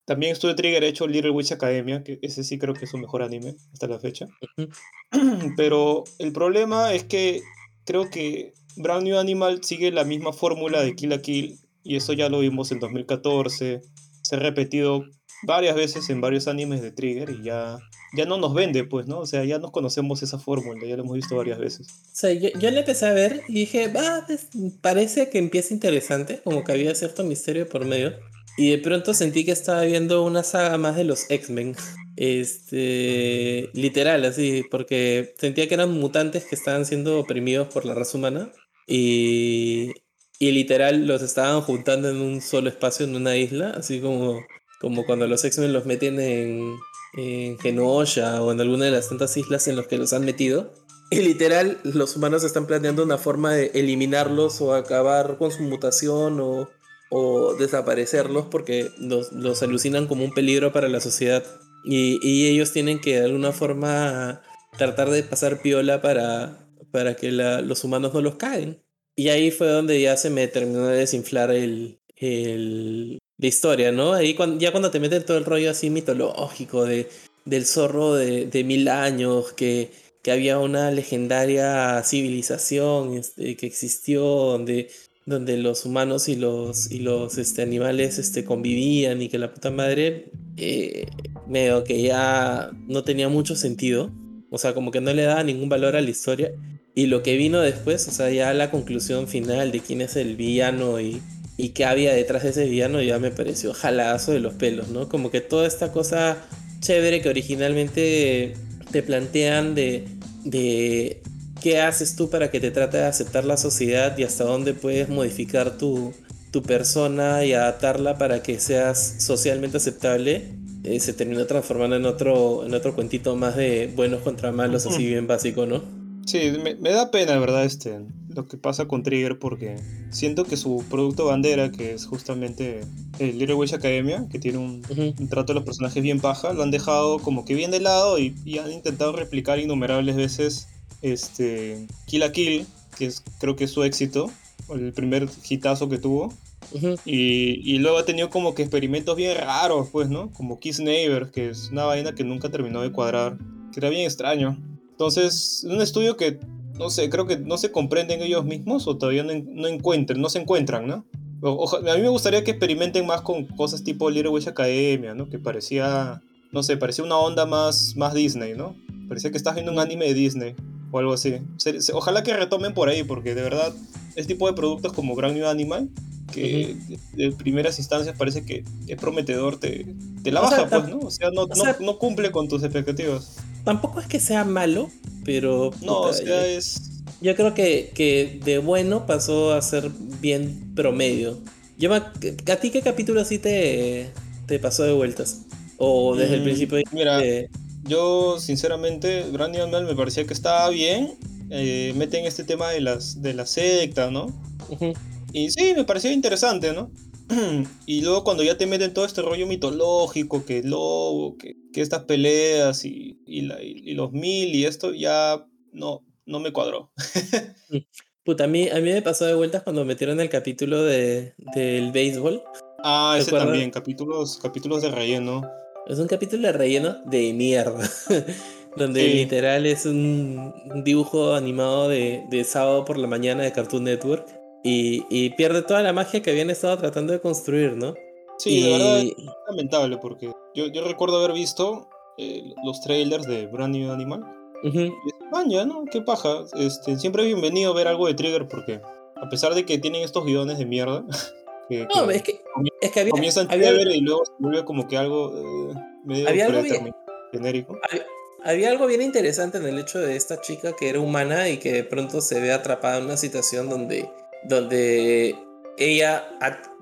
también Studio Trigger ha hecho Little Witch Academia, que ese sí creo que es su mejor anime hasta la fecha. Pero el problema es que creo que Brand New Animal sigue la misma fórmula de Kill la Kill y eso ya lo vimos en 2014. Se ha repetido varias veces en varios animes de Trigger y ya, ya no nos vende, pues, ¿no? O sea, ya nos conocemos esa fórmula, ya lo hemos visto varias veces. O sea, yo, yo le empecé a ver y dije, va, pues, parece que empieza interesante, como que había cierto misterio por medio. Y de pronto sentí que estaba viendo una saga más de los X-Men. Este, literal, así, porque sentía que eran mutantes que estaban siendo oprimidos por la raza humana. Y, y literal los estaban juntando en un solo espacio, en una isla, así como, como cuando los X-Men los meten en, en o en alguna de las tantas islas en las que los han metido. Y literal, los humanos están planeando una forma de eliminarlos o acabar con su mutación o, o desaparecerlos porque los, los alucinan como un peligro para la sociedad. Y, y ellos tienen que de alguna forma tratar de pasar piola para, para que los humanos no los caguen. Y ahí fue donde ya se me terminó de desinflar el, el, la historia, ¿no? Ahí cuando, ya cuando te meten todo el rollo así mitológico de, del zorro de, de mil años, que, que había una legendaria civilización este, que existió donde, donde los humanos y los, y los este, animales este, convivían y que la puta madre, eh, medio que ya no tenía mucho sentido. O sea, como que no le daba ningún valor a la historia. Y lo que vino después, o sea, ya la conclusión final de quién es el villano y, y qué había detrás de ese villano, ya me pareció jaladazo de los pelos, ¿no? Como que toda esta cosa chévere que originalmente te plantean de, de qué haces tú para que te trate de aceptar la sociedad y hasta dónde puedes modificar tu, tu persona y adaptarla para que seas socialmente aceptable, eh, se terminó transformando en otro, en otro cuentito más de buenos contra malos, así bien básico, ¿no? Sí, me, me da pena, ¿verdad? Este, lo que pasa con Trigger porque siento que su producto bandera, que es justamente el Little Witch Academia, que tiene un, trato de los personajes bien paja, lo han dejado como que bien de lado y, y han intentado replicar innumerables veces este, Kill a Kill, que es, creo que es su éxito, el primer hitazo que tuvo. Y, y luego ha tenido como que experimentos bien raros, pues, ¿no? Como Kiss Neighbor, que es una vaina que nunca terminó de cuadrar, que era bien extraño. Entonces, un estudio que, no sé, creo que no se comprenden ellos mismos o todavía no, no encuentran, no se encuentran, ¿no? O- a mí me gustaría que experimenten más con cosas tipo Little Witch Academia, ¿no? Que parecía, no sé, parecía una onda más, más Disney, ¿no? Parecía que estás viendo un anime de Disney o algo así. Se- se- ojalá que retomen por ahí, porque de verdad, este tipo de productos como Brand New Animal, que de, de primeras instancias parece que es prometedor, te, te la O sea, baja, pues, ¿no? O sea, no, o no, sea- no cumple con tus expectativas. Tampoco es que sea malo, pero. No, puta, o sea, es... Yo creo que, que de bueno pasó a ser bien promedio. Yo me- ¿A ti qué capítulo así te, te pasó de vueltas? O desde el Mm, principio mira, Yo, sinceramente, Brand New Animal me parecía que estaba bien. Eh, meten este tema de, las, de la secta, ¿no? Y sí, me parecía interesante, ¿no? y luego cuando ya te meten todo este rollo mitológico, que el lobo, que, que estas peleas y, y, la- y- y los mil y esto, ya no, no me cuadró. Puta, a mí, a mí me pasó de vueltas cuando metieron el capítulo de, del béisbol. Ah, ¿Te ese acuerdas? también, capítulos, capítulos de relleno. Es un capítulo de relleno de mierda. donde Sí. literal es un un dibujo animado de, de sábado por la mañana de Cartoon Network. Y, y pierde toda la magia que habían estado tratando de construir, ¿no? Sí, y, de verdad es lamentable porque yo, yo recuerdo haber visto eh, los trailers de Brand New Animal. Ujú. Y es, "Man, ya, ¿no? Qué paja. Este, siempre es bienvenido ver algo de Trigger porque a pesar de que tienen estos guiones de mierda, que, No, que es que, es que había, comienzan había- chévere y luego se vuelve como que algo eh, medio Había algo bien- genérico. Hab- Había algo bien interesante en el hecho de esta chica que era humana y que de pronto se ve atrapada en una situación donde, donde ella,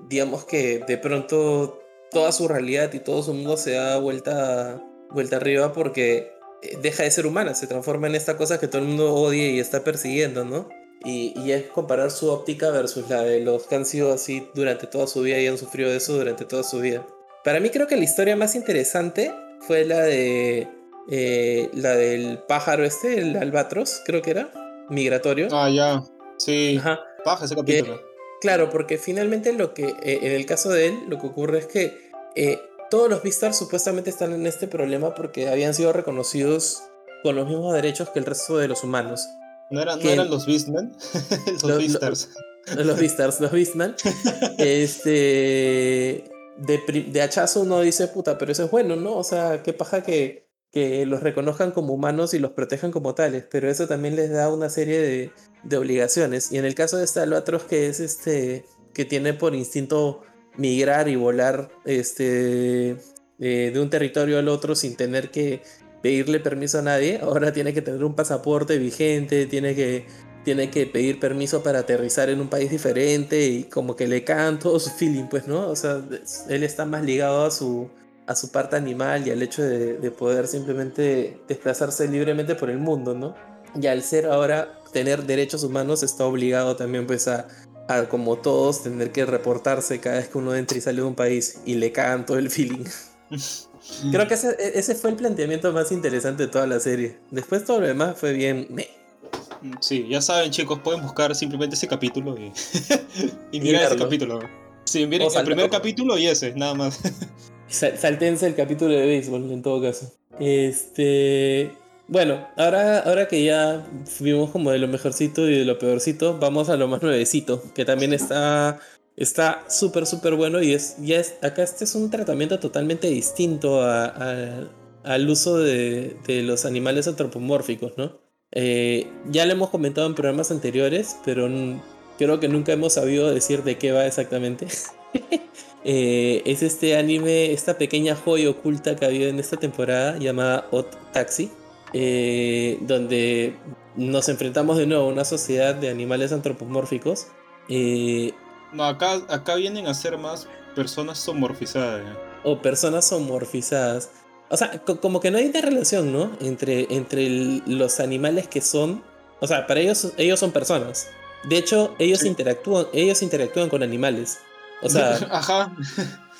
digamos que de pronto toda su realidad y todo su mundo se da vuelta, vuelta arriba porque eh, deja de ser humana, se transforma en esta cosa que todo el mundo odia y está persiguiendo, ¿no? Y, y es comparar su óptica versus la de los que han sido así durante toda su vida y han sufrido de eso durante toda su vida. Para mí creo que la historia más interesante fue la de eh, la del pájaro este, el albatros, creo que era, migratorio. Ah, ya. Sí, Ajá. Paja ese capítulo. Claro, porque finalmente lo que, eh, en el caso de él, lo que ocurre es que eh, todos los Beastars supuestamente están en este problema porque habían sido reconocidos con los mismos derechos que el resto de los humanos. ¿No, eran, ¿No que- eran los Beastmen? los Lo- lo- Beastars. Los Beastars, los Beastman. este. De, de hachazo uno dice, puta, pero eso es bueno, ¿no? O sea, qué paja que, que los reconozcan como humanos y los protejan como tales, pero eso también les da una serie de, de obligaciones. Y en el caso de este albatros, que es este. que tiene por instinto migrar y volar este, eh, de un territorio al otro sin tener que pedirle permiso a nadie, ahora tiene que tener un pasaporte vigente, tiene que tiene que pedir permiso para aterrizar en un país diferente y como que le cagan todo su feeling, pues, ¿no? O sea, él está más ligado a su, a su parte animal y al hecho de, de poder simplemente desplazarse libremente por el mundo, ¿no? Y al ser ahora tener derechos humanos está obligado también pues a, a, como todos tener que reportarse cada vez que uno entra y sale de un país y le cagan todo el feeling. Creo que ese, e, ese fue el planteamiento más interesante de toda la serie. Después todo lo demás fue bien... meh. Sí, ya saben, chicos, pueden buscar simplemente ese capítulo y, y mirar ese capítulo. Sí, miren el primer capítulo y ese, nada más. Sal- Saltense el capítulo de béisbol, en todo caso. Este. Bueno, ahora, ahora que ya vimos como de lo mejorcito y de lo peorcito, vamos a lo más nuevecito, que también está está súper, súper bueno y es, ya es, acá este es un tratamiento totalmente distinto a- a- al uso de, de los animales antropomórficos, ¿no? Eh, ya lo hemos comentado en programas anteriores, pero creo que nunca hemos sabido decir de qué va exactamente. Eh, es este anime, esta pequeña joya oculta que ha habido en esta temporada llamada Hot Taxi, eh, donde nos enfrentamos de nuevo a una sociedad de animales antropomórficos. eh, No, acá, acá vienen a ser más personas somorfizadas. o personas somorfizadas. O sea, co- como que no hay una relación, ¿no? Entre, entre el- los animales que son O sea, para ellos, ellos son personas. De hecho, ellos Sí. interactúan, ellos interactúan con animales. O sea, Ajá.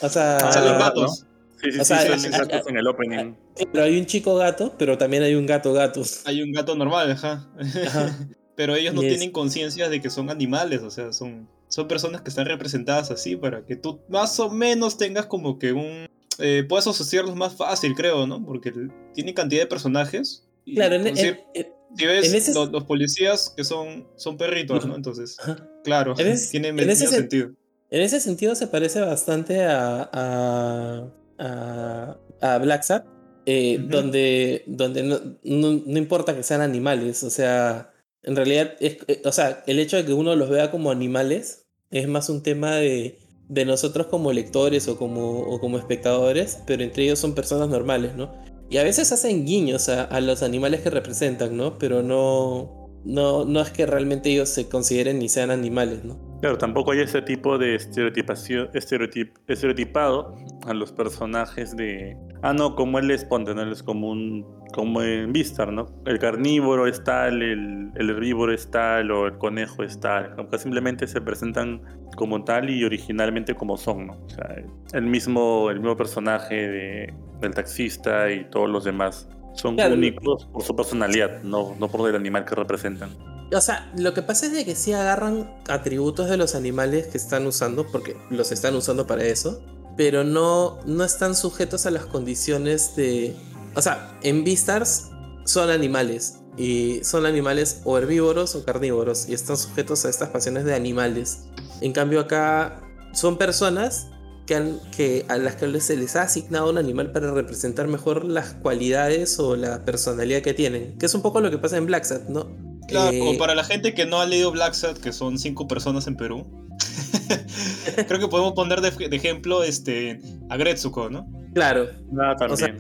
o sea, Ah, Salen ¿verdad, gatos. Sí, sí, O sí, sea, sí, sí, en el opening. pero hay un chico gato, pero también hay un gato gato. Hay un gato normal, ajá. Ajá. Pero ellos no tienen conciencia de que son animales, o sea, son, son personas que están representadas así para que tú más o menos tengas como que un... Eh, puedas asociarlos más fácil, creo, ¿no? Porque tiene cantidad de personajes. y Claro, en, cier- en- en- si ves en ese- los, los policías que son, son perritos, ¿no? Entonces, ajá. claro, tiene en tiene ese sen- sentido. En ese sentido se parece bastante a, a, a, a Black Sabbath, eh, donde, donde no, no- no importa que sean animales, o sea, en realidad, es, eh, o sea, el hecho de que uno los vea como animales es más un tema de, de nosotros como lectores o como, o como espectadores, pero entre ellos son personas normales, ¿no? Y a veces hacen guiños a, a los animales que representan, ¿no? Pero no, no, no es que realmente ellos se consideren ni sean animales, ¿no? Claro, tampoco hay ese tipo de estereotipación, estereotip- estereotipado a los personajes de... Ah, no, como él ponte, ¿no? Él es como un... como en Vistar, ¿no? El carnívoro es tal, el, el herbívoro es tal, o el conejo es tal. Como que simplemente se presentan como tal y originalmente como son, ¿no? O sea, el mismo, el mismo personaje de- del taxista y todos los demás son Claro. únicos por su personalidad, no, no por el animal que representan. O sea, lo que pasa es de que sí agarran atributos de los animales que están usando, porque los están usando para eso, pero no, no están sujetos a las condiciones de... O sea, en Beastars son animales, y son animales o herbívoros o carnívoros, y están sujetos a estas pasiones de animales. En cambio acá son personas que, han- que a las que se les ha asignado un animal para representar mejor las cualidades o la personalidad que tienen, que es un poco lo que pasa en Black Sat, ¿no? Claro, Eh, como para la gente que no ha leído Black Sad, que son cinco personas en Perú, creo que podemos poner de, de ejemplo este, a Gretsuko, ¿no? Claro. Ah, O sea,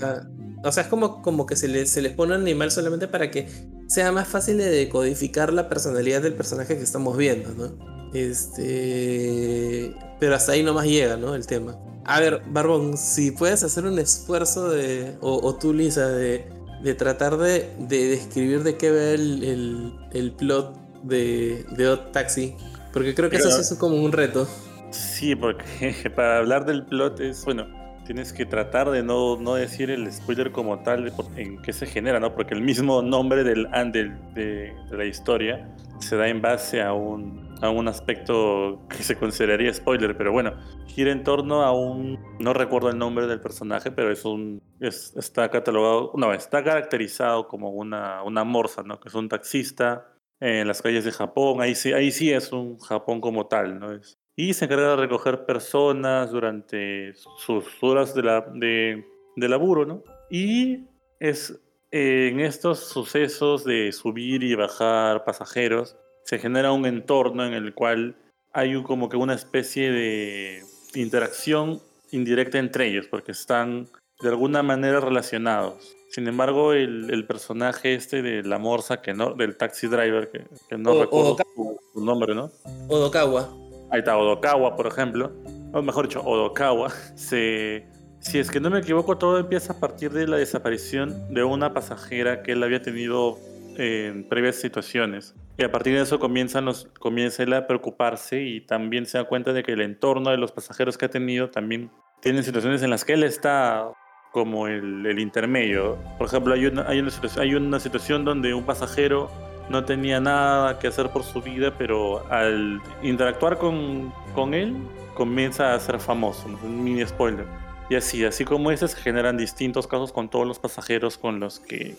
o sea, es como, como que se, le- se les pone un animal solamente para que sea más fácil de decodificar la personalidad del personaje que estamos viendo, ¿no? Este. Pero hasta ahí nomás llega, ¿no? El tema. A ver, Barbón, si puedes hacer un esfuerzo de. O, o tú, Lisa, de, de tratar de, de describir de qué va el, el, el plot de, de Odd Taxi. Porque creo que eso Claro. sí es como un reto. Sí, porque para hablar del plot es, bueno, tienes que tratar de no, no decir el spoiler como tal en qué se genera, ¿no? Porque el mismo nombre del, del- de, de la historia se da en base a un, a un aspecto que se consideraría spoiler, pero bueno, gira en torno a un, no recuerdo el nombre del personaje, pero es un, es- está catalogado, no, está caracterizado como una, una morsa, ¿no? Que es un taxista en las calles de Japón, ahí sí, ahí sí es un Japón como tal, ¿no? Es, y se encarga de recoger personas durante sus horas de, la, de, de laburo, ¿no? Y es en estos sucesos de subir y bajar pasajeros, se genera un entorno en el cual hay un- como que una especie de interacción indirecta entre ellos, porque están de alguna manera relacionados. Sin embargo, el, el personaje este de la morsa, que no, del taxi driver, que, que no O- recuerdo su, su nombre, ¿no? Odokawa. Ahí está Odokawa, por ejemplo. O mejor dicho, Odokawa. Se, si es que no me equivoco, todo empieza a partir de la desaparición de una pasajera que él había tenido en previas situaciones. Y a partir de eso los, comienza él a preocuparse y también se da cuenta de que el entorno de los pasajeros que ha tenido también tienen situaciones en las que él está como el, el intermedio. Por ejemplo, hay una, hay, una hay una situación donde un pasajero no tenía nada que hacer por su vida, pero al interactuar con, con él, comienza a ser famoso. ¿no? Un mini spoiler. Y así, así como ese, se generan distintos casos con todos los pasajeros con los que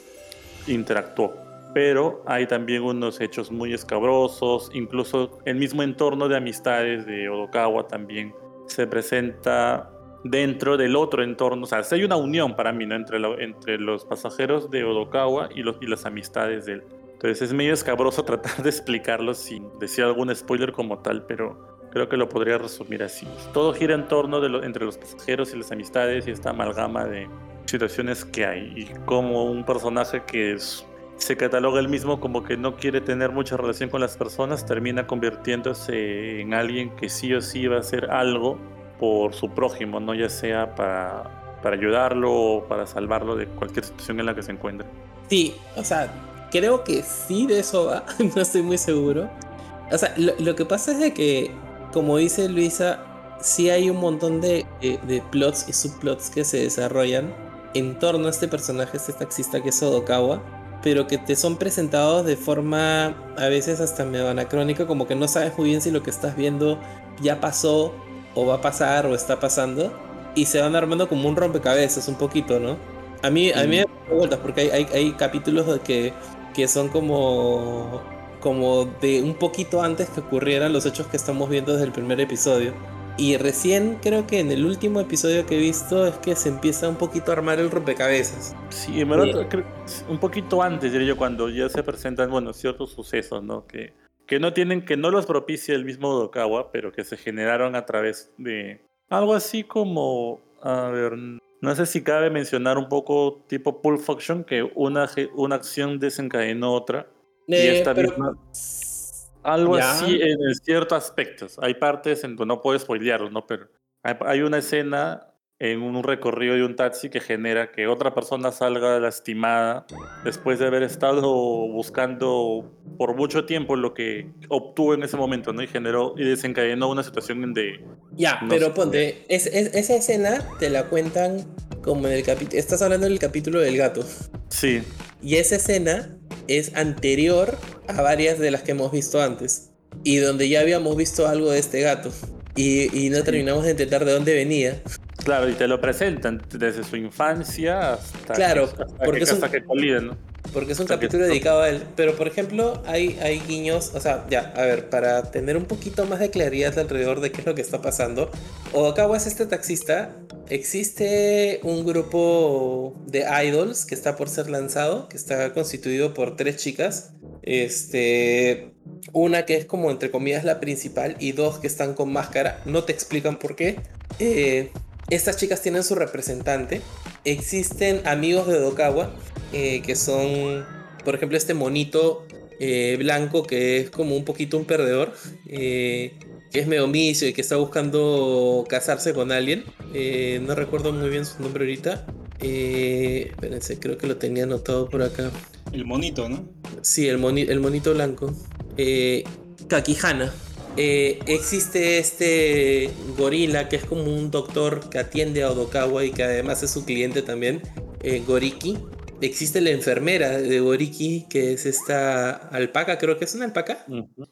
interactuó. Pero hay también unos hechos muy escabrosos, incluso el mismo entorno de amistades de Odokawa también se presenta dentro del otro entorno. O sea, hay una unión para mí ¿no? entre, entre los pasajeros de Odokawa y, los, y las amistades de él. Entonces es medio escabroso tratar de explicarlo sin decir algún spoiler como tal, pero creo que lo podría resumir así. Todo gira en torno de entre los pasajeros y las amistades y esta amalgama de situaciones que hay. Y como un personaje que es- se cataloga él mismo como que no quiere tener mucha relación con las personas, termina convirtiéndose en alguien que sí o sí va a hacer algo por su prójimo, no ya sea para, para ayudarlo o para salvarlo de cualquier situación en la que se encuentre. Sí, o sea, creo que sí de eso va, no estoy muy seguro. O sea, lo, lo que pasa es de que, como dice Luisa, sí hay un montón de, de- de plots y subplots que se desarrollan en torno a este personaje, este taxista que es Odokawa, pero que te son presentados de forma a veces hasta medio anacrónica, como que no sabes muy bien si lo que estás viendo ya pasó o va a pasar o está pasando, y se van armando como un rompecabezas un poquito, ¿no? A mí, a mí me da vueltas porque hay, hay, hay capítulos que, que son como, como de un poquito antes que ocurrieran los hechos que estamos viendo desde el primer episodio. Y recién creo que en el último episodio que he visto es que se empieza un poquito a armar el rompecabezas. Sí, en verdad, creo- un poquito antes, diría yo, cuando ya se presentan, bueno, ciertos sucesos, ¿no? Que, que no tienen, que no los propicia el mismo Dokawa, pero que se generaron a través de algo así como, a ver, no sé si cabe mencionar un poco tipo Pulp Fiction, que una, una acción desencadenó otra. y Eh, esta pero- misma- algo Ya. así en ciertos aspectos. Hay partes en donde no puedo spoilearlo, ¿no? Pero hay, hay una escena en un recorrido de un taxi que genera que otra persona salga lastimada después de haber estado buscando por mucho tiempo lo que obtuvo en ese momento, ¿no? Y generó y desencadenó una situación en de Ya, No pero sé. ponte, es, es- esa escena te la cuentan como en el capítulo. Estás hablando del capítulo del gato. sí, Y esa escena es anterior a varias de las que hemos visto antes. Y donde ya habíamos visto algo de este gato. Y, y no terminamos de entender de dónde venía. claro, y te lo presentan desde su infancia hasta Claro, que, hasta porque que, es un- hasta que coliden, ¿no? Porque es un capítulo dedicado a él. Pero por ejemplo, hay, hay guiños. O sea, ya, a ver, para tener un poquito más de claridad alrededor de qué es lo que está pasando. Odokawa es este taxista. Existe un grupo de idols que está por ser lanzado. Que está constituido por tres chicas. Este. Una que es como entre comillas la principal. Y dos que están con máscara. No te explican por qué. Eh, estas chicas tienen su representante. Existen amigos de Odokawa eh, que son, por ejemplo, este monito eh, blanco que es como un poquito un perdedor, eh, que es medio y que está buscando casarse con alguien. No recuerdo muy bien su nombre ahorita. Espérense, creo que lo tenía anotado por acá. El monito, ¿no? Sí, el, moni- el monito blanco. Kakihana. Eh, existe este gorila que es como un doctor que atiende a Odokawa y que además es su cliente también, eh, Goriki. Existe la enfermera de Goriki que es esta alpaca, creo que es una alpaca.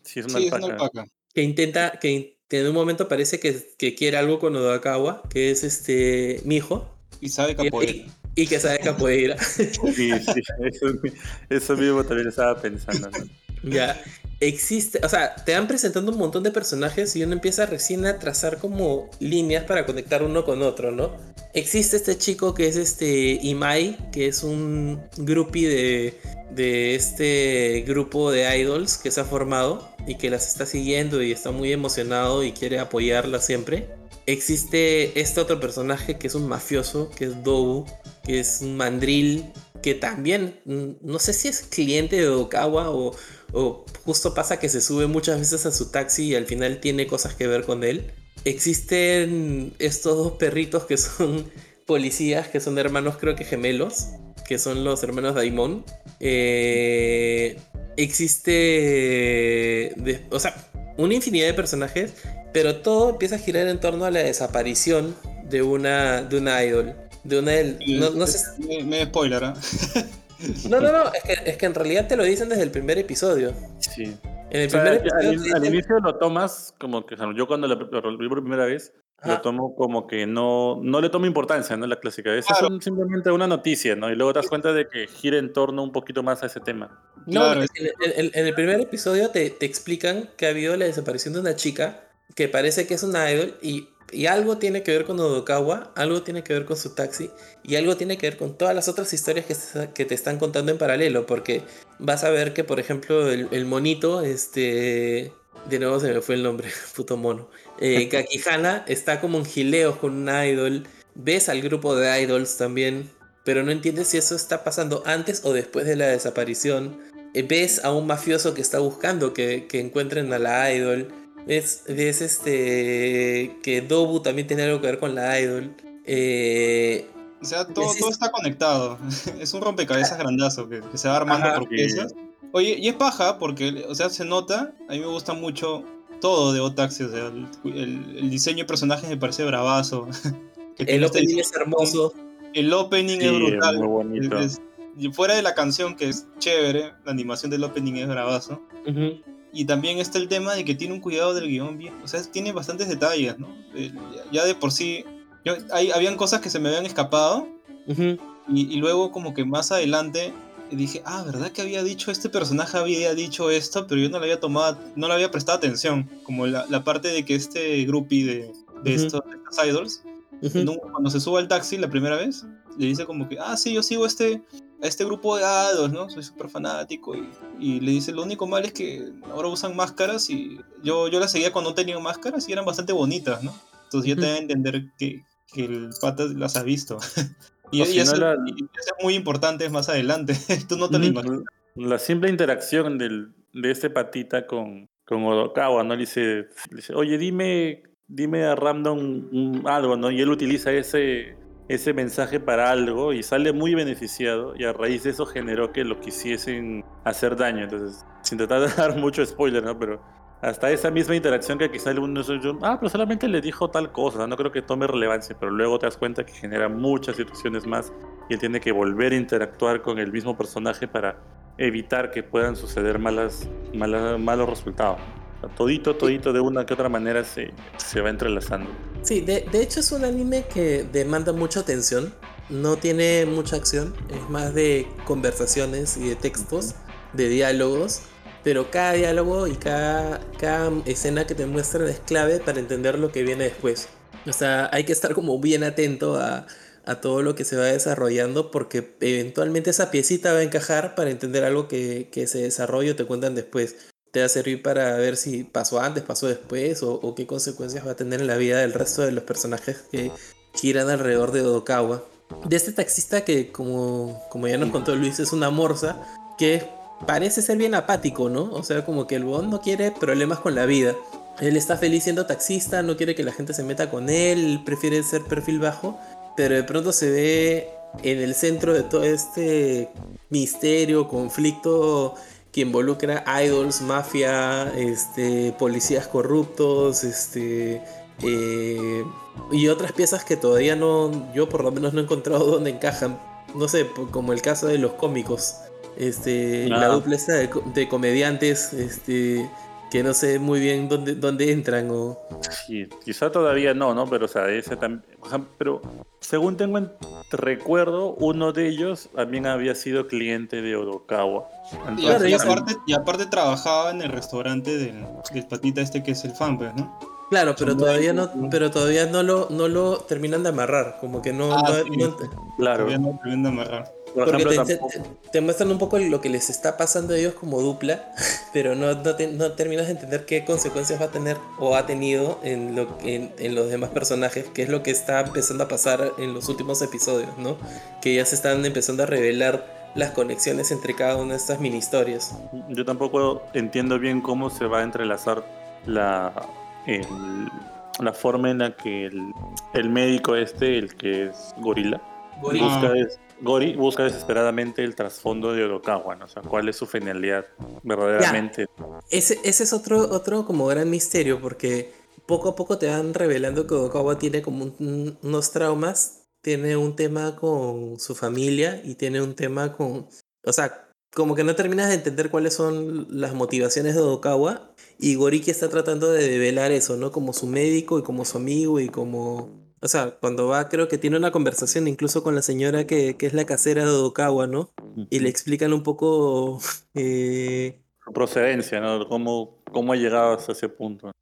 Sí, es una Sí, es una alpaca. que intenta, que, en un momento parece que, que quiere algo con Odokawa, que es este Mijo, Y sabe capoeira. y, y que sabe capoeira. Sí, sí, eso, eso mismo también estaba pensando. ¿no? Ya, existe, o sea, te van presentando un montón de personajes y uno empieza recién a trazar como líneas para conectar uno con otro, ¿no? Existe este chico que es este Imai, que es un groupie de, de este grupo de idols que se ha formado y que las está siguiendo y está muy emocionado y quiere apoyarla siempre. Existe este otro personaje que es un mafioso, que es Dobu, que es un mandril, que también, mm, no sé si es cliente de Okawa o, o justo pasa que se sube muchas veces a su taxi y al final tiene cosas que ver con él. Existen estos dos perritos que son policías, que son hermanos creo que gemelos, que son los hermanos Daimon. Eh, existe, de- o sea, una infinidad de personajes, pero todo empieza a girar en torno a la desaparición de una, de una idol. De una del- no, no sé Me, me spoiler, ¿ah? no, no, no, es que, es que en realidad te lo dicen desde el primer episodio. Sí. En el O sea, primer al, episodio al- inicio lo tomas como que, o sea, yo cuando lo, lo- lo vi por primera vez, Ajá. lo tomo como que no, no le tomo importancia, ¿no? La clásica. Es Claro. simplemente una noticia, ¿no? Y luego te das cuenta de que gira en torno un poquito más a ese tema. No, Claro, en, en- en- en el primer episodio te, te explican que ha habido la desaparición de una chica que parece que es una idol y, y algo tiene que ver con Odokawa, algo tiene que ver con su taxi y algo tiene que ver con todas las otras historias que, se- que te están contando en paralelo, porque vas a ver que, por ejemplo, el, el monito, este... De nuevo se me fue el nombre, puto mono. Eh, Kakihana está como en gileos con una idol. Ves al grupo de idols también, pero no entiendes si eso está pasando antes o después de la desaparición. Eh, ves a un mafioso que está buscando que, que encuentren a la idol. Ves, ves este que Dobu también tiene algo que ver con la idol. Eh, O sea, todo, todo es. está conectado. Es un rompecabezas grandazo que, que se va armando Ajá. por piezas. Oye, y es paja porque, o sea, se nota, a mí me gusta mucho todo de Otaxi, o sea, el, el- el diseño de personajes me parece bravazo. Que tiene El este opening es hermoso. El opening Sí, es brutal. muy bonito. Es- y fuera de la canción, que es chévere, la animación del opening es bravazo. Ujú. Y también está el tema de que tiene un cuidado del guion bien. O sea, tiene bastantes detalles, ¿no? Eh, ya- de por sí. Yo, hay, habían cosas que se me habían escapado. Ujú. Y, y luego, como que más adelante, dije, ah, ¿verdad que había dicho este personaje? Había dicho esto, pero yo no le había tomado, no le había prestado atención. Como la, la parte de que este groupie de, de, estos, idols, cuando se sube al taxi la primera vez, le dice como que, ah, sí, yo sigo este, a este grupo de idols, ¿no? Soy súper fanático. Y, y le dice, lo único mal es que ahora usan máscaras y yo, yo las seguía cuando no tenían máscaras y eran bastante bonitas, ¿no? Entonces ya te da a entender que, que el pata las ha visto. y, O y si no eso, la- y eso es muy importante más adelante. Tú no te lo imaginas. La simple interacción del, de este patita con, con Odokawa, ¿no? Le dice, le dice, oye, dime, dime a Random un- algo, ¿no? Y él utiliza ese, ese mensaje para algo y sale muy beneficiado y a raíz de eso generó que lo quisiesen hacer daño. Entonces, sin tratar de dar mucho spoiler, ¿no? Pero hasta esa misma interacción que quizá uno ah, pero solamente le dijo tal cosa, no creo que tome relevancia, pero luego te das cuenta que genera muchas situaciones más y él tiene que volver a interactuar con el mismo personaje para evitar que puedan suceder malas, malas, malos resultados. Sea, todito, todito de una que otra manera se, se va entrelazando. Sí, de, de hecho es un anime que demanda mucha atención. No tiene mucha acción, es más de conversaciones y de textos, de diálogos. Pero cada diálogo y cada, cada escena que te muestran es clave para entender lo que viene después. O sea, hay que estar como bien atento a, a todo lo que se va desarrollando porque eventualmente esa piecita va a encajar para entender algo que, que se desarrolla o te cuentan después. Te va a servir para ver si pasó antes, pasó después o, o qué consecuencias va a tener en la vida del resto de los personajes que giran alrededor de Odokawa. De este taxista que, como, como ya nos contó Luis, es una morsa que parece ser bien apático, ¿no? O sea, como que el bon no quiere problemas con la vida. Él está feliz siendo taxista, no quiere que la gente se meta con él, prefiere ser perfil bajo, pero de pronto se ve en el centro de todo este misterio, conflicto que involucra idols, mafia, este, policías corruptos, este, eh, y otras piezas que todavía no, yo por lo menos no he encontrado dónde encajan. No sé, como el caso de los cómicos. Este, la Ah. dupla de, de comediantes, este, que no sé muy bien dónde, dónde entran o... Sí, quizá todavía no, ¿no? Pero, o sea, ese también. Pero, según tengo en recuerdo, uno de ellos también había sido cliente de Odokawa. Y, Entonces, aparte, y aparte trabajaba en el restaurante del, del patita este que es el fan, pues, ¿no? Claro, pero Son todavía no, pero todavía no lo, no lo terminan de amarrar, como que no, Ah, no- sí. no- claro. Todavía no terminan de amarrar. Por Porque ejemplo, te, te- tampoco- te muestran un poco lo que les está pasando a ellos como dupla, pero no, no, te- no terminas de entender qué consecuencias va a tener o ha tenido en, lo, en, en los demás personajes, que es lo que está empezando a pasar en los últimos episodios, ¿no? Que ya se están empezando a revelar las conexiones entre cada una de estas mini historias. Yo tampoco entiendo bien cómo se va a entrelazar la, el- la forma en la que el, el médico este, el que es gorila, busca, des- Gori busca desesperadamente el trasfondo de Odokawa, ¿no? O sea, cuál es su finalidad verdaderamente. Ese, ese es otro, otro como gran misterio, porque poco a poco te van revelando que Odokawa tiene como un- unos traumas, tiene un tema con su familia y tiene un tema con... O sea, como que no terminas de entender cuáles son las motivaciones de Odokawa y Goriki está tratando de develar eso, ¿no? Como su médico y como su amigo y como... O sea, cuando va creo que tiene una conversación incluso con la señora que, que es la casera de Odokawa, ¿no? Y le explican un poco... eh, Su procedencia, ¿no? Cómo, cómo ha llegado hasta ese punto.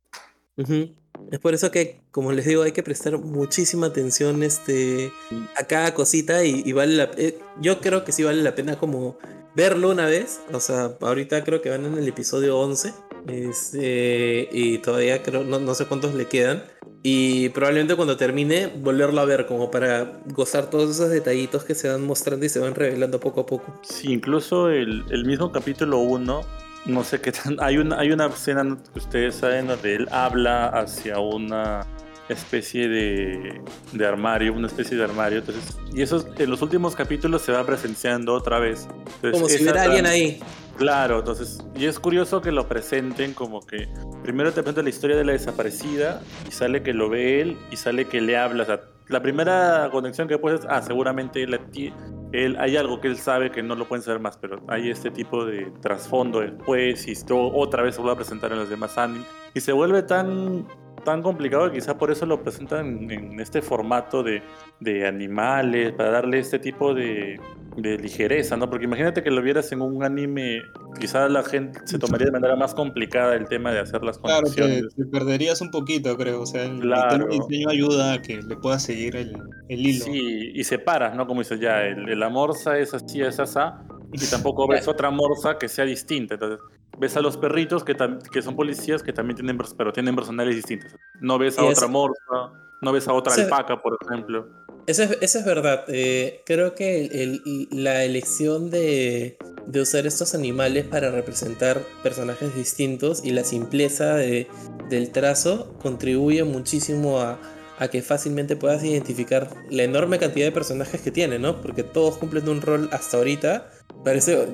Es por eso que, como les digo, hay que prestar muchísima atención este, a cada cosita y, y vale la eh, Yo creo que sí vale la pena como verlo una vez. O sea, ahorita creo que van en el episodio 11. Este, y todavía creo, no, no sé cuántos le quedan. Y probablemente cuando termine, volverlo a ver como para gozar todos esos detallitos que se van mostrando y se van revelando poco a poco. Sí, incluso el, el mismo capítulo 1, no sé qué tan. Hay una, hay una escena que ustedes saben donde él habla hacia una especie de, de armario, una especie de armario. Entonces, y eso en los últimos capítulos se va presenciando otra vez. Entonces, Como si hubiera alguien ahí. Claro, entonces, y es curioso que lo presenten como que primero te cuenta la historia de la desaparecida y sale que lo ve él y sale que le habla. O sea, la primera conexión que puedes, ah, seguramente él, hay algo que él sabe que no lo pueden saber más, pero hay este tipo de trasfondo después y esto otra vez se vuelve a presentar en los demás animes y se vuelve tan tan complicado que quizá por eso lo presentan en este formato de, de animales, para darle este tipo de, de ligereza, ¿no? Porque imagínate que lo vieras en un anime, quizá la gente se tomaría de manera más complicada el tema de hacer las Claro, conexiones. te perderías un poquito, creo. O sea, el, Claro. diseño ayuda a que le puedas seguir el, el hilo. Sí, y separas, ¿no? Como dices, ya, el, el- la morsa es así, es asá, y tampoco ves otra morsa que sea distinta. Entonces, ves a los perritos que, que son policías que también tienen, pero tienen personales distintos. No ves a otra es- morsa, no ves a otra Sí. alpaca, por ejemplo. Eso es, eso es verdad. Eh, creo que el- el- la elección de, de usar estos animales para representar personajes distintos y la simpleza de- del trazo contribuye muchísimo a, a que fácilmente puedas identificar la enorme cantidad de personajes que tiene, ¿no? Porque todos cumplen un rol hasta ahorita. Parece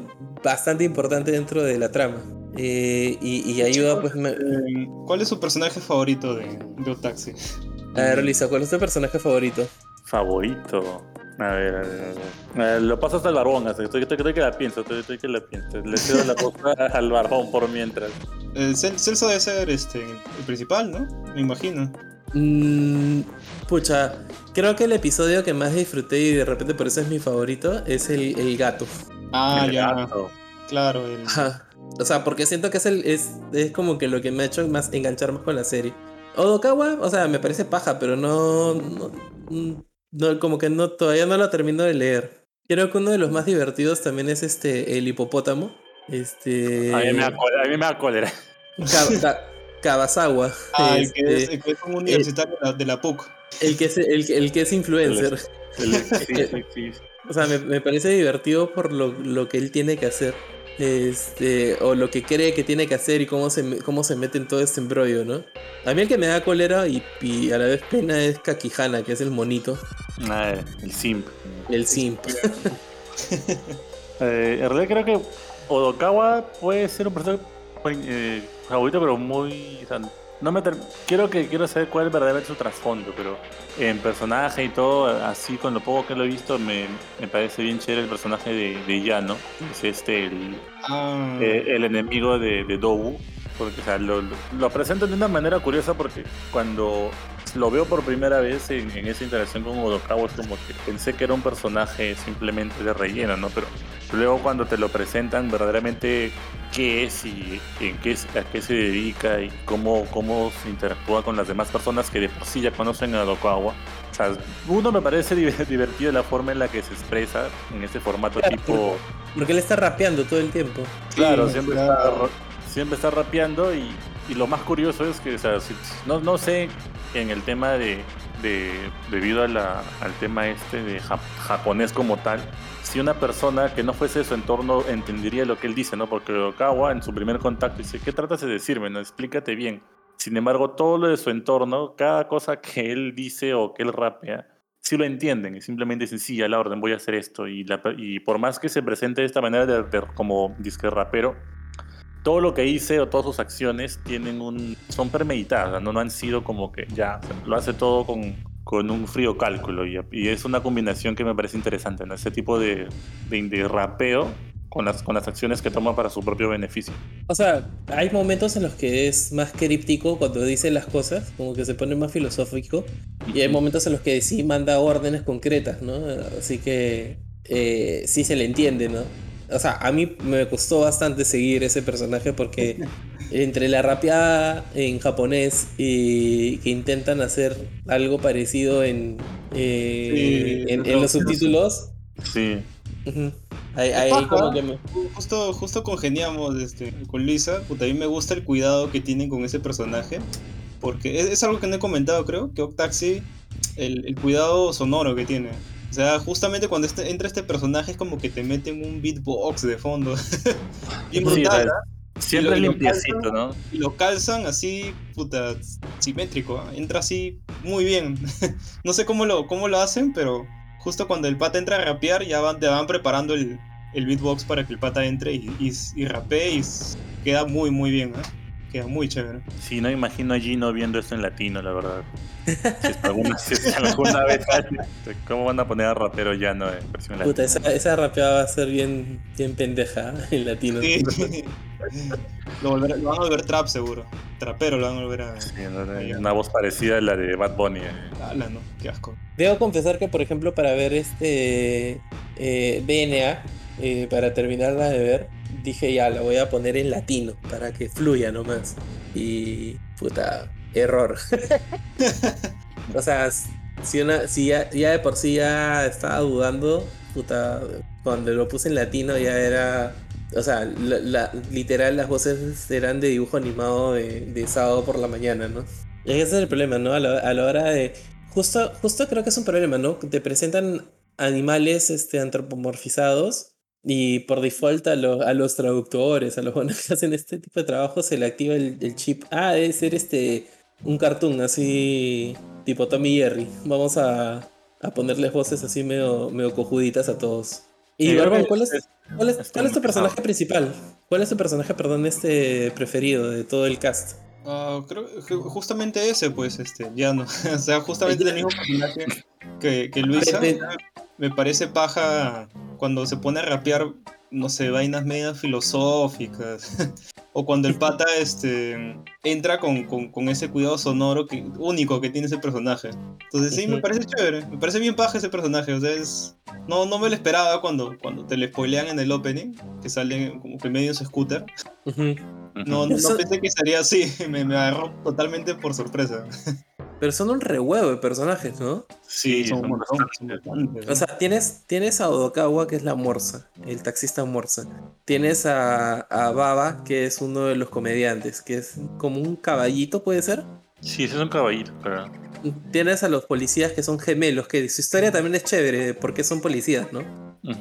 bastante importante dentro de la trama. Eh, y, y ayuda, pues. me- ¿Cuál es su personaje favorito de, de Otaxi? A ver, Lisa, ¿cuál es tu personaje favorito? Favorito. A ver, a ver, a ver. Eh, lo paso hasta el barbón, que estoy, estoy- estoy que la pienso, estoy, estoy que la pienso. Le cedo la cosa al barbón por mientras. El Cel- Celso debe ser este, el principal, ¿no? Me imagino. Mm, pucha, creo que el episodio que más disfruté y de repente por eso es mi favorito es el, el gato. Ah, El ya. gato. Claro, el, Ajá. O sea, porque siento que es, el, es, es como que lo que me ha hecho más enganchar más con la serie. Odokawa, o sea, me parece paja, pero no, no, mm, no, como que no, todavía no lo termino de leer. Creo que uno de los más divertidos también es este, el hipopótamo. Este. A mí me da cólera. A mí me da cólera. Ka- Ka- Kawasawa. Ah, el que, es, este, el que es un universitario de la- de la PUC. el que es, el, el que es influencer. El- sí, sí, sí. O sea, me, me parece divertido por lo, lo que él tiene que hacer. Este, o lo que cree que tiene que hacer y cómo se, cómo se mete en todo este embrollo, ¿no? A mí el que me da cólera y, y a la vez pena es Kakihana, que es el monito, Ah, el simp. el simp. Eh, en realidad creo que Odokawa puede ser un personaje eh, favorito, pero muy. o sea, no me quiero que quiero saber cuál es verdaderamente su trasfondo, pero en personaje y todo, así con lo poco que lo he visto, me, me parece bien chévere el personaje de, de Yano, que es este el, Ah, eh, el enemigo de, de Dobu. Porque o sea, lo, lo- lo presentan de una manera curiosa porque cuando lo veo por primera vez en, en esa interacción con Odokawa es como que pensé que era un personaje simplemente de relleno, ¿no? Pero luego cuando te lo presentan verdaderamente qué es y en qué, es- a qué se dedica y cómo, cómo se interactúa con las demás personas que de por sí ya conocen a Odokawa. O sea, uno me parece div- divertido la forma en la que se expresa en este formato Claro, tipo... Porque él está rapeando todo el tiempo. Claro, Sí, siempre, claro. Está, siempre está rapeando y, y lo más curioso es que, o sea, si- no, no sé en el tema de, de- debido a la- al tema este de jap- japonés como tal, si una persona que no fuese de su entorno entendería lo que él dice, ¿no? Porque Okawa en su primer contacto dice, ¿qué tratas de decirme? No, explícate bien. Sin embargo, todo lo de su entorno, cada cosa que él dice o que él rapea, sí lo entienden y simplemente dicen, sí, a la orden voy a hacer esto. Y, por más que se presente de esta manera como disque rapero, todo lo que hice o todas sus acciones tienen un, son premeditadas, ¿no? no han sido como que ya, lo hace todo con, con un frío cálculo y, y es una combinación que me parece interesante, ¿no? ese tipo de, de, de rapeo con las, con las acciones que toma para su propio beneficio. O sea, hay momentos en los que es más críptico cuando dice las cosas, como que se pone más filosófico, y hay momentos en los que sí manda órdenes concretas, ¿no? Así que eh, sí se le entiende, ¿no? O sea, a mí me costó bastante seguir ese personaje porque entre la rapeada en japonés y que intentan hacer algo parecido en, eh, Sí, en, en lo- los subtítulos, Sí, ahí, ahí como que me... Justo, justo congeniamos este, con Luisa. Puta, a mí me gusta el cuidado que tienen con ese personaje. Porque es, es algo que no he comentado, creo, que Octaxi, el, el cuidado sonoro que tiene. O sea, justamente cuando este- entra este personaje es como que te meten un beatbox de fondo. Bien brutal. Siempre es limpiecito, ¿no? Y lo calzan así, puta, simétrico. ¿ah? Entra así muy bien. no sé cómo lo, cómo lo hacen, pero justo cuando el pata entra a rapear, ya van, te van preparando el, el beatbox para que el pata entre y, y, y rapee y queda muy, muy bien. ¿ah? Queda muy chévere. Sí, no imagino a Gino viendo esto en latino, la verdad. Si es que alguna, si es que alguna vez ¿Cómo van a poner a rapero ya no en versión Puta, esa, esa rapeada va a ser bien, bien pendeja en latino. Sí. lo, van a volver trap seguro. Trapero lo van a volver a... Sí, ¿no? Una voz parecida a la de Bad Bunny. eh. Ala, ¿no? Qué asco. Debo confesar que, por ejemplo, para ver este eh, BNA, eh, para terminarla de ver, dije ya, la voy a poner en latino, para que fluya nomás. Y, puta, error. o sea, si, una, si ya, de por sí ya estaba dudando, puta, cuando lo puse en latino ya era... O sea, literal las voces eran de dibujo animado de, sábado por la mañana, ¿no? Ese es el problema, ¿no? A la, a la hora de... Justo, justo creo que es un problema, ¿no? Te presentan animales este, antropomorfizados y por default a, lo- a los traductores, a los que hacen este tipo de trabajo, se le activa el, el chip. Ah, debe ser este un cartoon así tipo Tommy y Jerry. Vamos a, a ponerles voces así medio, medio cojuditas a todos. Y Sí, Barbón, ¿cuál es, cuál es, cuál es tu personaje pesado. principal? ¿Cuál es tu personaje, perdón, este preferido de todo el cast? Ah, creo que justamente ese, pues, este, ya no. o sea, justamente el mismo personaje que, que Luisa. Me parece paja cuando se pone a rapear, no sé, vainas medias filosóficas. o cuando el pata este, entra con, con- con ese cuidado sonoro que, único que tiene ese personaje. Entonces sí, me parece chévere. Me parece bien paja ese personaje. O sea, es... No, no me lo esperaba cuando, cuando te lo spoilean en el opening, que sale como que medio en su scooter. Ujú. No, no, no Eso- pensé que sería así. Me, me agarró totalmente por sorpresa. Pero son un rehuevo de personajes, ¿no? Sí, son son. O sea, tienes, tienes a Odokawa, que es la morsa, el taxista morsa. Tienes a, a Baba, que es uno de los comediantes, que es como un caballito, ¿puede ser? Sí, ese es un caballito, pero. Tienes a los policías que son gemelos, que su historia también es chévere, porque son policías, ¿no?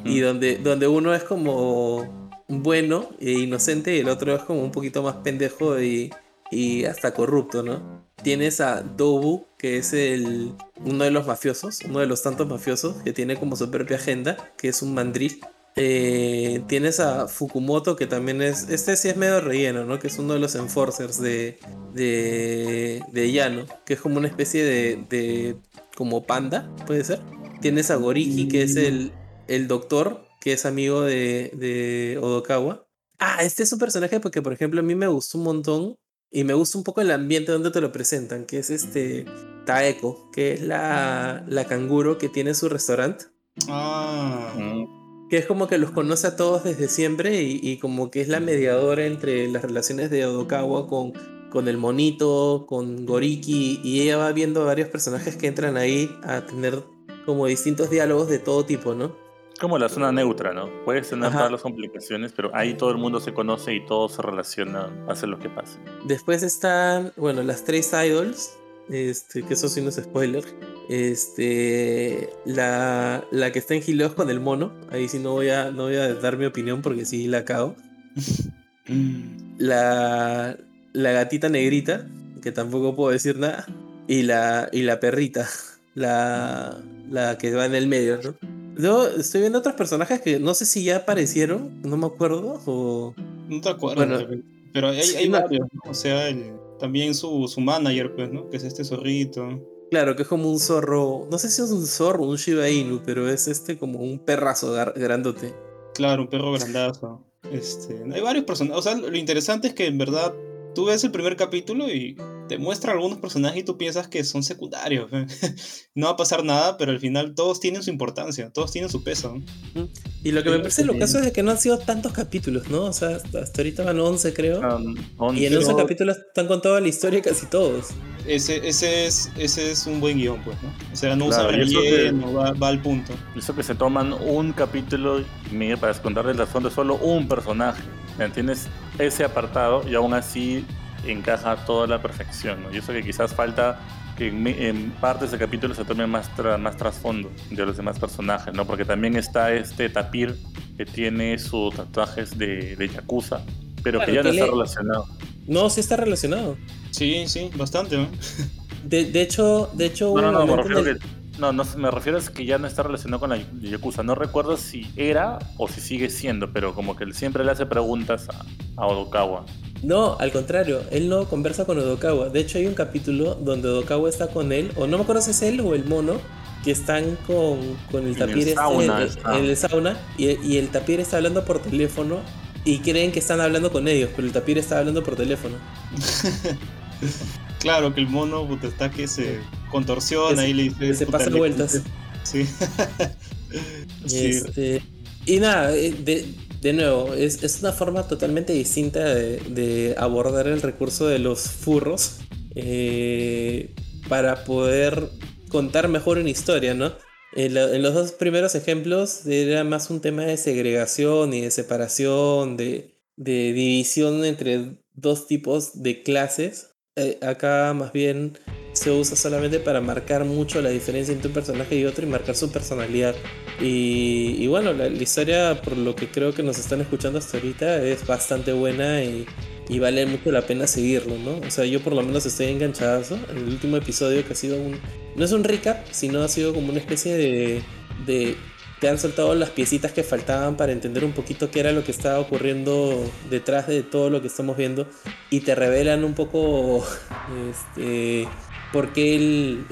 Y donde, donde uno es como bueno e inocente y el otro es como un poquito más pendejo y, y hasta corrupto, ¿no? Tienes a Dobu, que es el, uno de los mafiosos, uno de los tantos mafiosos que tiene como su propia agenda, que es un mandril. Eh, tienes a Fukumoto, que también es, este sí es medio relleno, ¿no? Que es uno de los enforcers de, de, de Yano, que es como una especie de, de como panda, puede ser. Tienes a Goriki, que es el, el doctor, que es amigo de, de Odokawa. Ah, este es un personaje porque, por ejemplo, a mí me gustó un montón y me gusta un poco el ambiente donde te lo presentan, que es este Taeko, que es la, la canguro que tiene su restaurante. Ah, Que es como que los conoce a todos desde siempre y, y como que es la mediadora entre las relaciones de Odokawa con, con el monito, con Goriki, y ella va viendo varios personajes que entran ahí a tener como distintos diálogos de todo tipo, ¿no? Como la zona neutra, ¿no? Puedes tener Ajá. todas las complicaciones, pero ahí todo el mundo se conoce y todo se relaciona, pase lo que pase. Después están, bueno, las tres idols, este, que eso sí no es spoiler. Este, la, la que está en Gileos con el mono, ahí sí no voy a, no voy a dar mi opinión porque sí la cago. La, la gatita negrita, que tampoco puedo decir nada. Y la, y la perrita, la, la que va en el medio, ¿no? Yo estoy viendo otros personajes que no sé si ya aparecieron, no me acuerdo, o... no te acuerdas. Bueno, pero hay, hay no. varios, ¿no? O sea, el- también su, su manager, pues, ¿no? Que es este zorrito. Claro, que es como un zorro, no sé si es un zorro un Shiba Inu, pero es este como un perrazo grandote. Claro, un perro grandazo. Este, hay varios personajes. O sea, lo interesante es que en verdad tú ves el primer capítulo y te muestra algunos personajes y tú piensas que son secundarios. no va a pasar nada, pero al final todos tienen su importancia, todos tienen su peso. Y lo que me parece lo caso es de que no han sido tantos capítulos, ¿no? O sea, hasta ahorita van 11 creo. Um, once- y en 11 pero- capítulos están con toda la historia casi todos. Ese, ese, es, ese es un buen guion, pues, ¿no? O sea, no usa Claro, que- relleno, va, va al punto. Eso que se toman un capítulo y medio para contarles la razón de solo un personaje. ¿Me Tienes ese apartado y aún así encaja a toda la perfección. ¿no? Y eso que quizás falta que en, en partes del capítulo se tome más, tra- más trasfondo de los demás personajes, ¿no? Porque también está este Tapir que tiene sus tatuajes de, de Yakuza, pero que ya no está le- relacionado. No, sí está relacionado. Sí, sí, bastante, ¿no? De, de hecho, de hecho, No, no, no, me refiero el- que. No, no, me refiero a que ya no está relacionado con la Yakuza. No recuerdo si era o si sigue siendo, pero como que él siempre le hace preguntas a, a Odokawa. No, al contrario, él no conversa con Odokawa. De hecho, hay un capítulo donde Odokawa está con él, o no me acuerdo si es él o el mono, que están con, con el En el tapir este, sauna en el sauna, y, y el tapir está hablando por teléfono, y creen que están hablando con ellos, pero el tapir está hablando por teléfono. Claro, que el mono puta, está que se contorsiona y le dice. se puta, pasa le- vueltas. Sí. sí. Este, y nada, eh, de, de nuevo, es, es una forma totalmente distinta de, de abordar el recurso de los furros eh, para poder contar mejor una historia, ¿no? En, la- en los dos primeros ejemplos era más un tema de segregación y de separación, de, de división entre dos tipos de clases. Eh, acá más bien se usa solamente para marcar mucho la diferencia entre un personaje y otro y marcar su personalidad. Y, bueno, la, historia, por lo que creo que nos están escuchando hasta ahorita, es bastante buena y, vale mucho la pena seguirlo, ¿no? O sea, yo por lo menos estoy enganchadazo. En el último episodio que ha sido un... No es un recap, sino ha sido como una especie de te han soltado las piecitas que faltaban para entender un poquito qué era lo que estaba ocurriendo detrás de todo lo que estamos viendo y te revelan un poco este por qué el,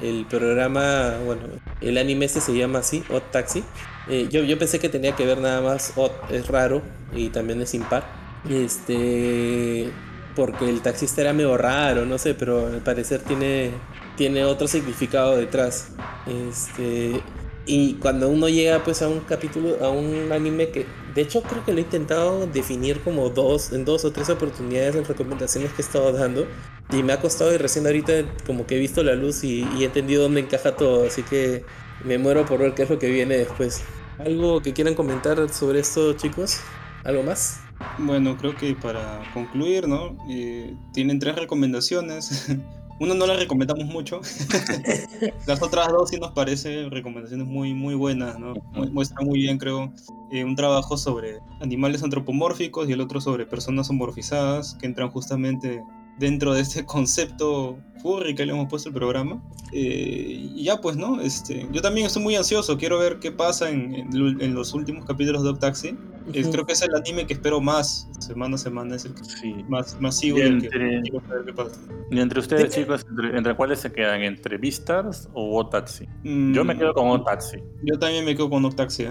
el- programa, bueno, el anime ese se llama así, Odd Taxi. Eh, yo, yo pensé que tenía que ver nada más Odd es raro y también es impar. Este porque el taxista era medio raro, no sé, pero al parecer tiene, tiene otro significado detrás. Este, y cuando uno llega pues a un capítulo, a un anime que de hecho creo que lo he intentado definir como dos, en dos o tres oportunidades en recomendaciones que he estado dando. Y me ha costado y recién ahorita como que he visto la luz y, he entendido dónde encaja todo. Así que me muero por ver qué es lo que viene después. ¿Algo que quieran comentar sobre esto chicos? ¿Algo más? Bueno, creo que para concluir, ¿no? Eh, tienen tres recomendaciones. Una no la recomendamos mucho. Las otras dos sí nos parecen recomendaciones muy, muy buenas, ¿no? Mu- Muestran muy bien, creo, eh, un trabajo sobre animales antropomórficos y el otro sobre personas homorfizadas que entran justamente dentro de este concepto furry que le hemos puesto al programa. Eh, y ya pues, ¿no? Este, yo también estoy muy ansioso, quiero ver qué pasa en, en lu- en los últimos capítulos de Dog Taxi. Creo que es el anime que espero más, semana a semana, es el que Sí. más, más sigo Y y el que entre- quiero saber qué pasa. Y entre ustedes, chicos, entre, entre cuáles se quedan? ¿Entre Beastars o Otaxi? Mm, Yo me quedo con Otaxi. Yo también me quedo con Dog Taxi, ¿eh?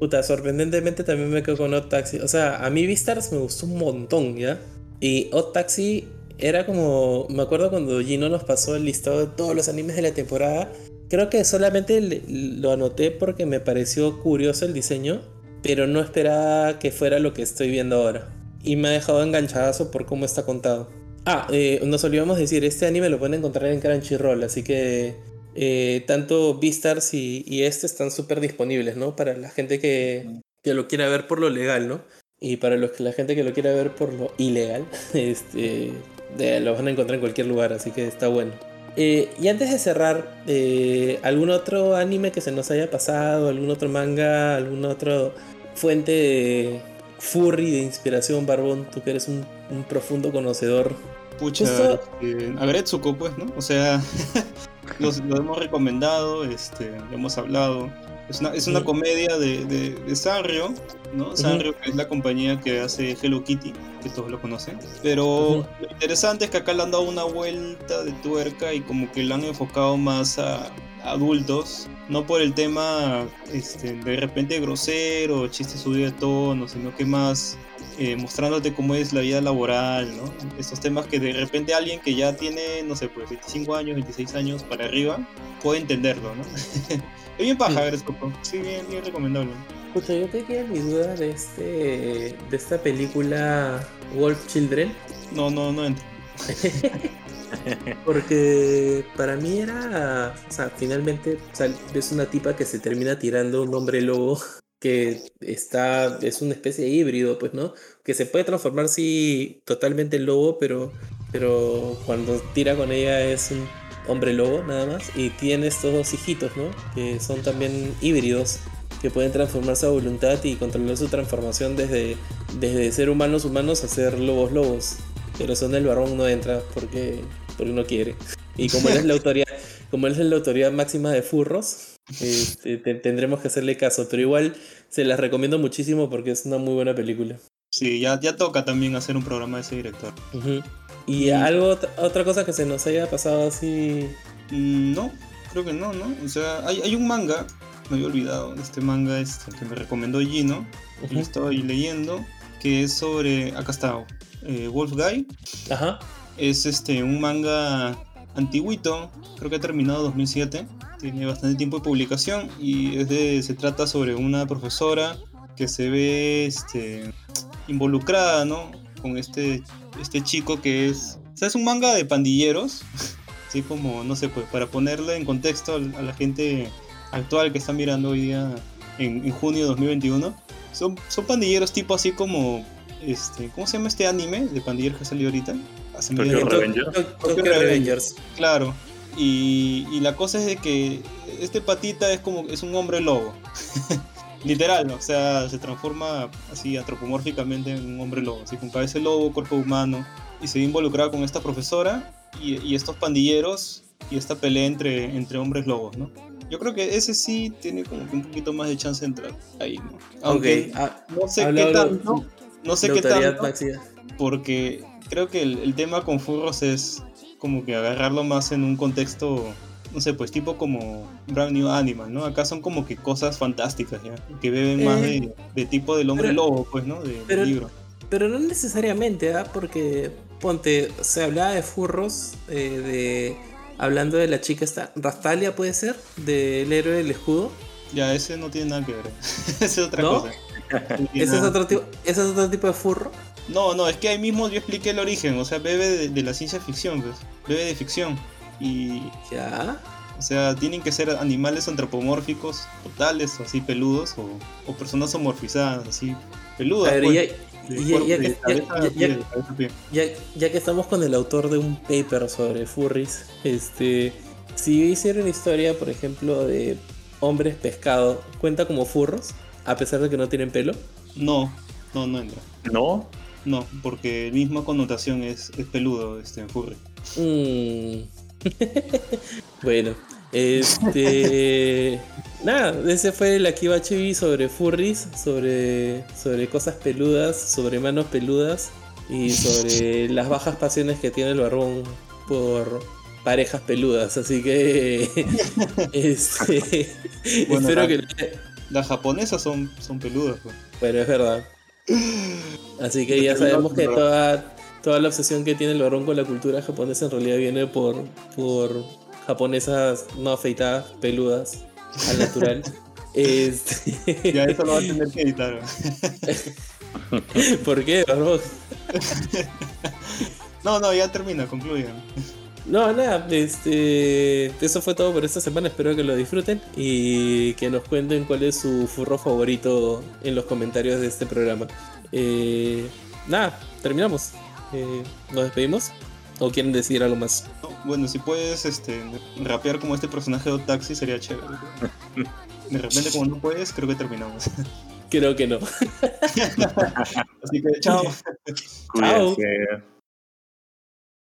Puta, sorprendentemente también me quedo con Odd Taxi. O sea, a mí Beastars me gustó un montón, ¿ya? Y Odd Taxi era como. Me acuerdo cuando Gino nos pasó el listado de todos los animes de la temporada. Creo que solamente lo anoté porque me pareció curioso el diseño, pero no esperaba que fuera lo que estoy viendo ahora. Y me ha dejado enganchadazo por cómo está contado. Ah, eh, nos olvidamos decir, este anime lo pueden encontrar en Crunchyroll, así que eh, tanto Beastars y, y este están súper disponibles, ¿no? Para la gente que, que lo quiera ver por lo legal, ¿no? Y para los la gente que lo quiera ver por lo ilegal, este, de- lo van a encontrar en cualquier lugar, así que está bueno. Eh, y antes de cerrar, eh, ¿algún otro anime que se nos haya pasado? ¿Algún otro manga? ¿Alguna otra fuente de furry de inspiración, Barbón? Tú que eres un, un profundo conocedor. Pucha, Justo- este, Agretsuko, pues, ¿no? O sea, los- lo hemos recomendado, este, lo hemos hablado. Es una, es una comedia de, de, de Sanrio, ¿no? Sanrio, que es la compañía que hace Hello Kitty, que todos lo conocen. Pero lo interesante es que acá le han dado una vuelta de tuerca y como que lo han enfocado más a adultos, no por el tema este, de repente grosero, chistes subidos de tono, sino que más eh, mostrándote cómo es la vida laboral, ¿no? Estos temas que de repente alguien que ya tiene, no sé, pues 25 años, 26 años para arriba, puede entenderlo, ¿no? es bien paja, Sí. Sí, bien, bien recomendable. Escucha, yo tenía mi duda de, este, de esta película Wolf Children. No, no, no entra. Porque para mí era, o sea, finalmente o sea, es una tipa que se termina tirando un hombre lobo que está, es una especie de híbrido, pues, ¿no? Que se puede transformar, sí, totalmente en lobo, pero, pero cuando tira con ella es un hombre lobo, nada más. Y tiene estos dos hijitos, ¿no? Que son también híbridos. que pueden transformarse a voluntad y controlar su transformación desde, desde ser humanos humanos a ser lobos lobos. Pero son el varón no entra porque, porque no quiere. Y como él es la autoridad, como él es la autoridad máxima de furros, este, te- tendremos que hacerle caso. Pero igual se las recomiendo muchísimo porque es una muy buena película. Sí, ya, ya toca también hacer un programa de ese director. Y algo, otra- cosa que se nos haya pasado así. No, creo que no, ¿no? O sea, hay, hay un manga, me había olvidado este manga este, que me recomendó Gino, que Ujú. lo estoy leyendo, que es sobre, acá está, eh, Wolf Guy. Ajá. Es este, un manga antiguito, creo que ha terminado en 2007, tiene bastante tiempo de publicación y es de, se trata sobre una profesora que se ve este, involucrada, ¿no? Con este, este chico que es... O sea, es un manga de pandilleros, así como, no sé, pues para ponerle en contexto a la gente actual que está mirando hoy día en, en junio de 2021, son, son pandilleros tipo así como... Este, ¿Cómo se llama este anime de pandilleros que salió ahorita? Hace Tokyo medio- Revengers. Tokyo Tokyo Revengers. Claro. Y, y la cosa es de que este patita es como es un hombre lobo. Literal, o sea, se transforma así antropomórficamente en un hombre lobo, así con cabeza de lobo, cuerpo humano, y se ve involucrado con esta profesora y, y estos pandilleros y esta pelea entre, entre hombres lobos, ¿no? Yo creo que ese sí tiene como que un poquito más de chance de entrar ahí, ¿no? Aunque Ok, ah, no sé qué tanto, no sé la qué tanto, porque creo que el, el tema con furros es como que agarrarlo más en un contexto, no sé, pues tipo como Brand New Animal, ¿no? Acá son como que cosas fantásticas, ¿ya? Que beben más Eh, de, de tipo del hombre pero- lobo, pues, ¿no? De, pero- libro. Pero no necesariamente, ¿ah? Porque, ponte, se hablaba de furros, eh, de... Hablando de la chica esta, Rastalia puede ser, del héroe del escudo. Ya, ese no tiene nada que ver. Esa es otra ¿No? cosa. No Ese es, otro tipo, ese es otro tipo de furro. No, no, es que ahí mismo yo expliqué el origen, o sea, bebe de, de la ciencia ficción, pues. Bebe de ficción. Y Ya. O sea, tienen que ser animales antropomórficos totales, o así peludos, o, o personas homorfizadas, así peludas. A ver, pues, ya, ya- que- estamos con el autor de un paper sobre furries, este, si yo hiciera una historia, por ejemplo, de hombres pescado, ¿cuenta como furros? A pesar de que no tienen pelo. No, no, no entra. ¿No? No, porque la misma connotación es, es peludo, este, en furry. Mm. bueno, este. Nada, ese fue el Akiba Chibi sobre furries, sobre, sobre cosas peludas, sobre manos peludas y sobre las bajas pasiones que tiene el barbón por parejas peludas. Así que. este, Bueno, espero la- que. Las japonesas son, son peludas, pues. Bueno, es verdad. Así que ya sabemos que toda, toda la obsesión que tiene el varón con la cultura japonesa en realidad viene por, por japonesas no afeitadas, peludas, al natural. Este, Ya eso lo va a tener que editar. ¿no? ¿Por qué, varón? No, no, ya termina, concluyan. No, nada, este, eso fue todo por esta semana. Espero que lo disfruten y que nos cuenten cuál es su furro favorito en los comentarios de este programa. Eh, nada, terminamos. Eh, ¿Nos despedimos? ¿O quieren decir algo más? No, Bueno, si puedes este, rapear como este personaje de Taxi sería chévere. De repente, como no puedes, creo que terminamos. Creo que no. Así que, chao. Cuídense.